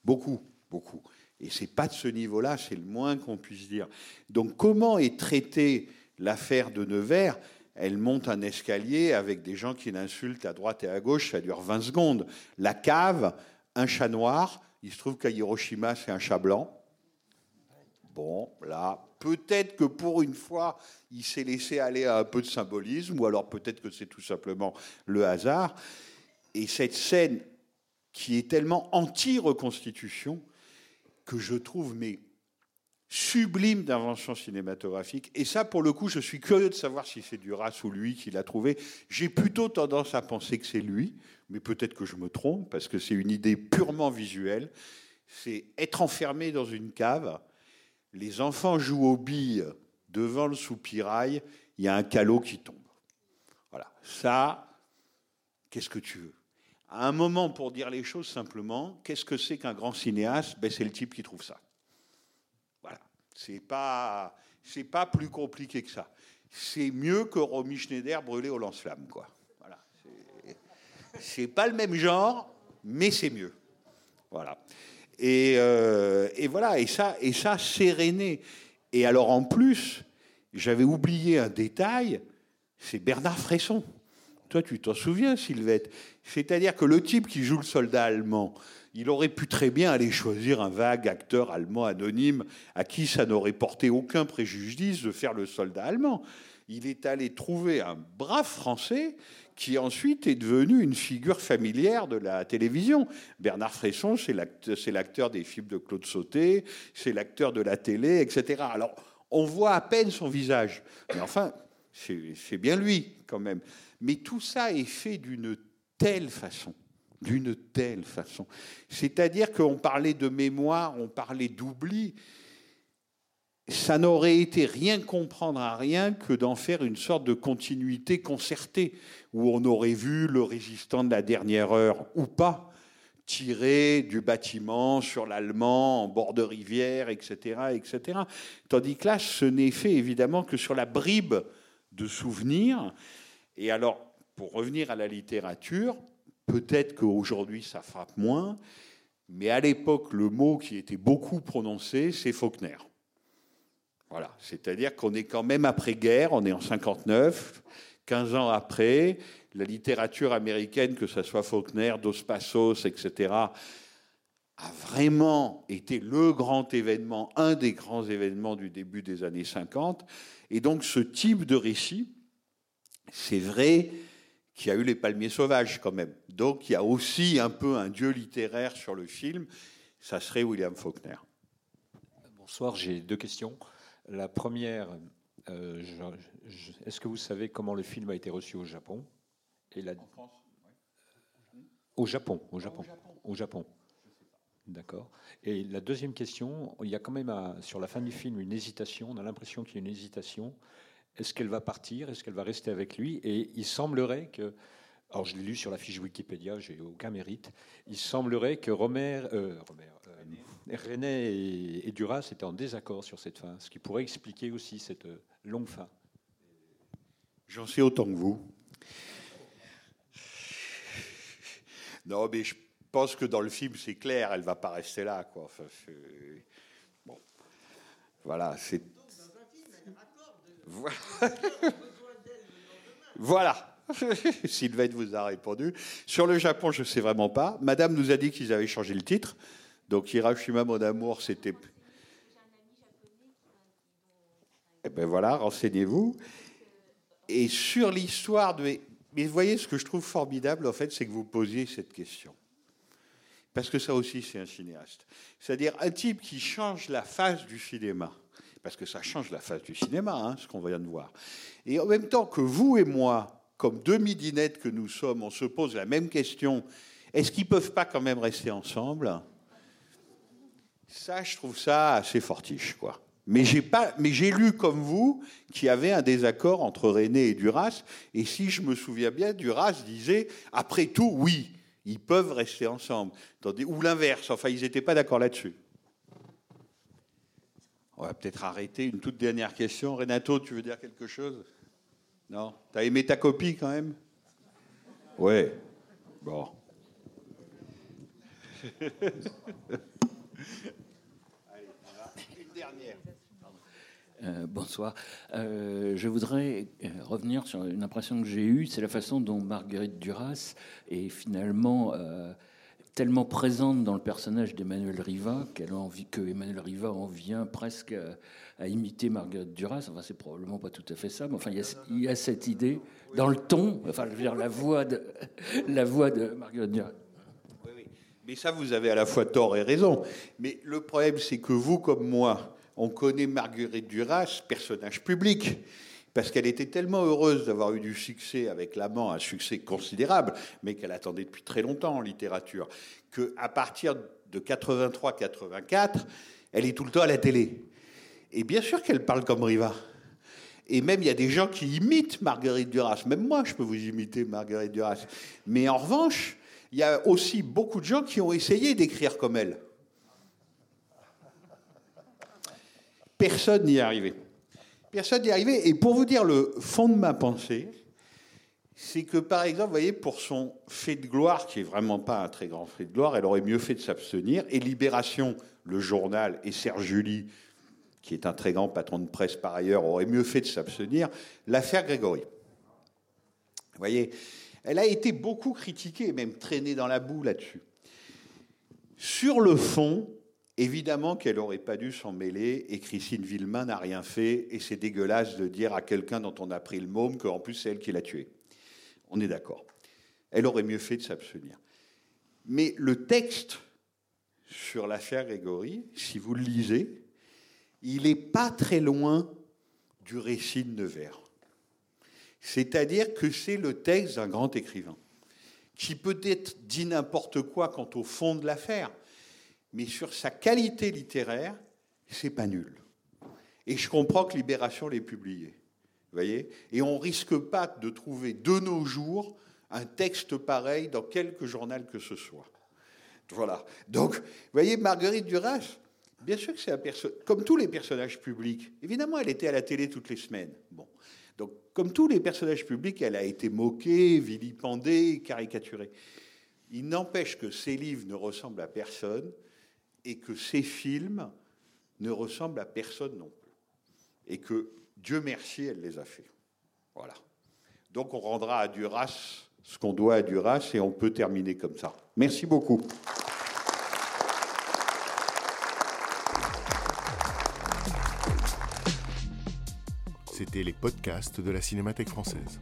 Beaucoup, beaucoup. Et c'est pas de ce niveau-là, c'est le moins qu'on puisse dire. Donc comment est traitée l'affaire de Nevers? Elle monte un escalier avec des gens qui l'insultent à droite et à gauche, ça dure 20 secondes. La cave, un chat noir, il se trouve qu'à Hiroshima, c'est un chat blanc. Bon, là, peut-être que pour une fois, il s'est laissé aller à un peu de symbolisme, ou alors peut-être que c'est tout simplement le hasard. Et cette scène qui est tellement anti-reconstitution que je trouve mais sublime d'invention cinématographique. Et ça, pour le coup, je suis curieux de savoir si c'est Duras ou lui qui l'a trouvé. J'ai plutôt tendance à penser que c'est lui, mais peut-être que je me trompe, parce que c'est une idée purement visuelle. C'est être enfermé dans une cave, les enfants jouent aux billes devant le soupirail, il y a un calot qui tombe. Voilà. Ça, qu'est-ce que tu veux? À un moment, pour dire les choses simplement, qu'est-ce que c'est qu'un grand cinéaste? Ben, C'est le type qui trouve ça. C'est pas, c'est pas plus compliqué que ça. C'est mieux que Romy Schneider brûlé au lance-flamme, quoi. Voilà. C'est- pas le même genre, mais c'est mieux. Voilà. Et, euh, et voilà, et ça, et ça, c'est René. Et alors en plus, j'avais oublié un détail, c'est Bernard Fresson. Toi, tu t'en souviens, Sylvette? C'est-à-dire que le type qui joue le soldat allemand, il aurait pu très bien aller choisir un vague acteur allemand anonyme à qui ça n'aurait porté aucun préjudice de faire le soldat allemand. Il est allé trouver un brave Français qui ensuite est devenu une figure familière de la télévision. Bernard Fresson, c'est l'act- c'est l'acteur des films de Claude Sauté, c'est l'acteur de la télé, etc. Alors, on voit à peine son visage. Mais enfin, c'est bien lui, quand même. Mais tout ça est fait d'une telle façon, d'une telle façon. C'est-à-dire qu'on parlait de mémoire, on parlait d'oubli. Ça n'aurait été rien comprendre à rien que d'en faire une sorte de continuité concertée, où on aurait vu le résistant de la dernière heure ou pas tirer du bâtiment sur l'allemand en bord de rivière, etc., etc. Tandis que là, ce n'est fait évidemment que sur la bribe de souvenirs. Et alors, pour revenir à la littérature, peut-être qu'aujourd'hui ça frappe moins, mais à l'époque, le mot qui était beaucoup prononcé, c'est Faulkner. Voilà, c'est-à-dire qu'on est quand même après-guerre, on est en 59, 15 ans après, la littérature américaine, que ce soit Faulkner, Dos Passos, etc., a vraiment été le grand événement, un des grands événements du début des années 50. Et donc ce type de récit, c'est vrai qu'il y a eu les palmiers sauvages quand même. Donc il y a aussi un peu un dieu littéraire sur le film, ça serait William Faulkner. Bonsoir, j'ai deux questions. La première, euh, est-ce que vous savez comment le film a été reçu au Japon? Et la... Au Japon, au Japon, au Japon. D'accord. Et la deuxième question, il y a quand même sur la fin du film une hésitation. On a l'impression qu'il y a une hésitation. Est-ce qu'elle va partir Est-ce qu'elle va rester avec lui? Et il semblerait que, alors je l'ai lu sur la fiche Wikipédia, j'ai aucun mérite. Il semblerait que Romer, euh, Romer, euh, René et, et Duras étaient en désaccord sur cette fin, ce qui pourrait expliquer aussi cette euh, longue fin. J'en sais autant que vous. Non, mais je pense que dans le film, c'est clair, elle va pas rester là. Quoi. Enfin, bon. Voilà, c'est. *laughs* Voilà. *laughs* Sylvain vous a répondu. Sur le Japon, je ne sais vraiment pas. Madame nous a dit qu'ils avaient changé le titre. Donc Hiroshima, mon amour, c'était. Eh ben voilà, renseignez-vous. Et sur l'histoire de. Mais vous voyez, ce que je trouve formidable, en fait, c'est que vous posiez cette question. Parce que ça aussi, c'est un cinéaste. C'est-à-dire un type qui change la face du cinéma. Parce que ça change la face du cinéma, hein, ce qu'on vient de voir. Et en même temps que vous et moi, comme deux midinettes que nous sommes, on se pose la même question est-ce qu'ils ne peuvent pas quand même rester ensemble? Ça, je trouve ça assez fortiche, quoi. Mais j'ai pas, mais j'ai lu comme vous qu'il y avait un désaccord entre René et Duras. Et si je me souviens bien, Duras disait après tout, oui, ils peuvent rester ensemble. ou l'inverse. Enfin, ils n'étaient pas d'accord là-dessus. On va peut-être arrêter. Une toute dernière question. Renato, tu veux dire quelque chose? Non? T'as aimé ta copie quand même? Ouais. Bon. *laughs* Une dernière. Euh, bonsoir. Euh, je voudrais euh, revenir sur une impression que j'ai eue, c'est la façon dont Marguerite Duras est finalement tellement présente dans le personnage d'Emmanuel Riva qu'elle envie Riva en vient presque à, imiter Marguerite Duras. Enfin, c'est probablement pas tout à fait ça, mais enfin, il y a, cette idée dans le ton, enfin, je veux dire la voix de *laughs* la voix de Marguerite Duras. Mais ça, vous avez à la fois tort et raison. Mais le problème, c'est que vous, comme moi, on connaît Marguerite Duras, personnage public, parce qu'elle était tellement heureuse d'avoir eu du succès avec l'amant, un succès considérable, mais qu'elle attendait depuis très longtemps en littérature, qu'à partir de 83-84, elle est tout le temps à la télé. Et bien sûr qu'elle parle comme Riva. Et même, il y a des gens qui imitent Marguerite Duras. Même moi, je peux vous imiter Marguerite Duras. Mais en revanche, il y a aussi beaucoup de gens qui ont essayé d'écrire comme elle. Personne n'y est arrivé. Personne n'y arrivé. Et pour vous dire le fond de ma pensée, c'est que, par exemple, vous voyez, pour son fait de gloire, qui est vraiment pas un très grand fait de gloire, elle aurait mieux fait de s'abstenir. Et Libération, le journal, et Serge Julie, qui est un très grand patron de presse par ailleurs, aurait mieux fait de s'abstenir. L'affaire Grégory. Vous voyez, elle a été beaucoup critiquée, même traînée dans la boue là-dessus. Sur le fond, Évidemment qu'elle n'aurait pas dû s'en mêler et Christine Villemain n'a rien fait et c'est dégueulasse de dire à quelqu'un dont on a pris le môme qu'en plus c'est elle qui l'a tué. On est d'accord. Elle aurait mieux fait de s'abstenir. Mais le texte sur l'affaire Grégory, si vous le lisez, il n'est pas très loin du récit de Nevers. C'est-à-dire que c'est le texte d'un grand écrivain, qui peut-être dit n'importe quoi quant au fond de l'affaire, mais sur sa qualité littéraire, c'est pas nul. Et je comprends que Libération l'ait publié. Voyez Et on risque pas de trouver de nos jours un texte pareil dans quelque journal que ce soit. Voilà. Donc, vous voyez, Marguerite Duras, bien sûr que c'est un personnage, comme tous les personnages publics. Évidemment, elle était à la télé toutes les semaines. Bon. Donc, comme tous les personnages publics, elle a été moquée, vilipendée, caricaturée. Il n'empêche que ses livres ne ressemblent à personne et que ces films ne ressemblent à personne non plus. Et que, Dieu merci, elle les a fait. Voilà. Donc on rendra à Duras ce qu'on doit à Duras et on peut terminer comme ça. Merci beaucoup. C'était les podcasts de la Cinémathèque française.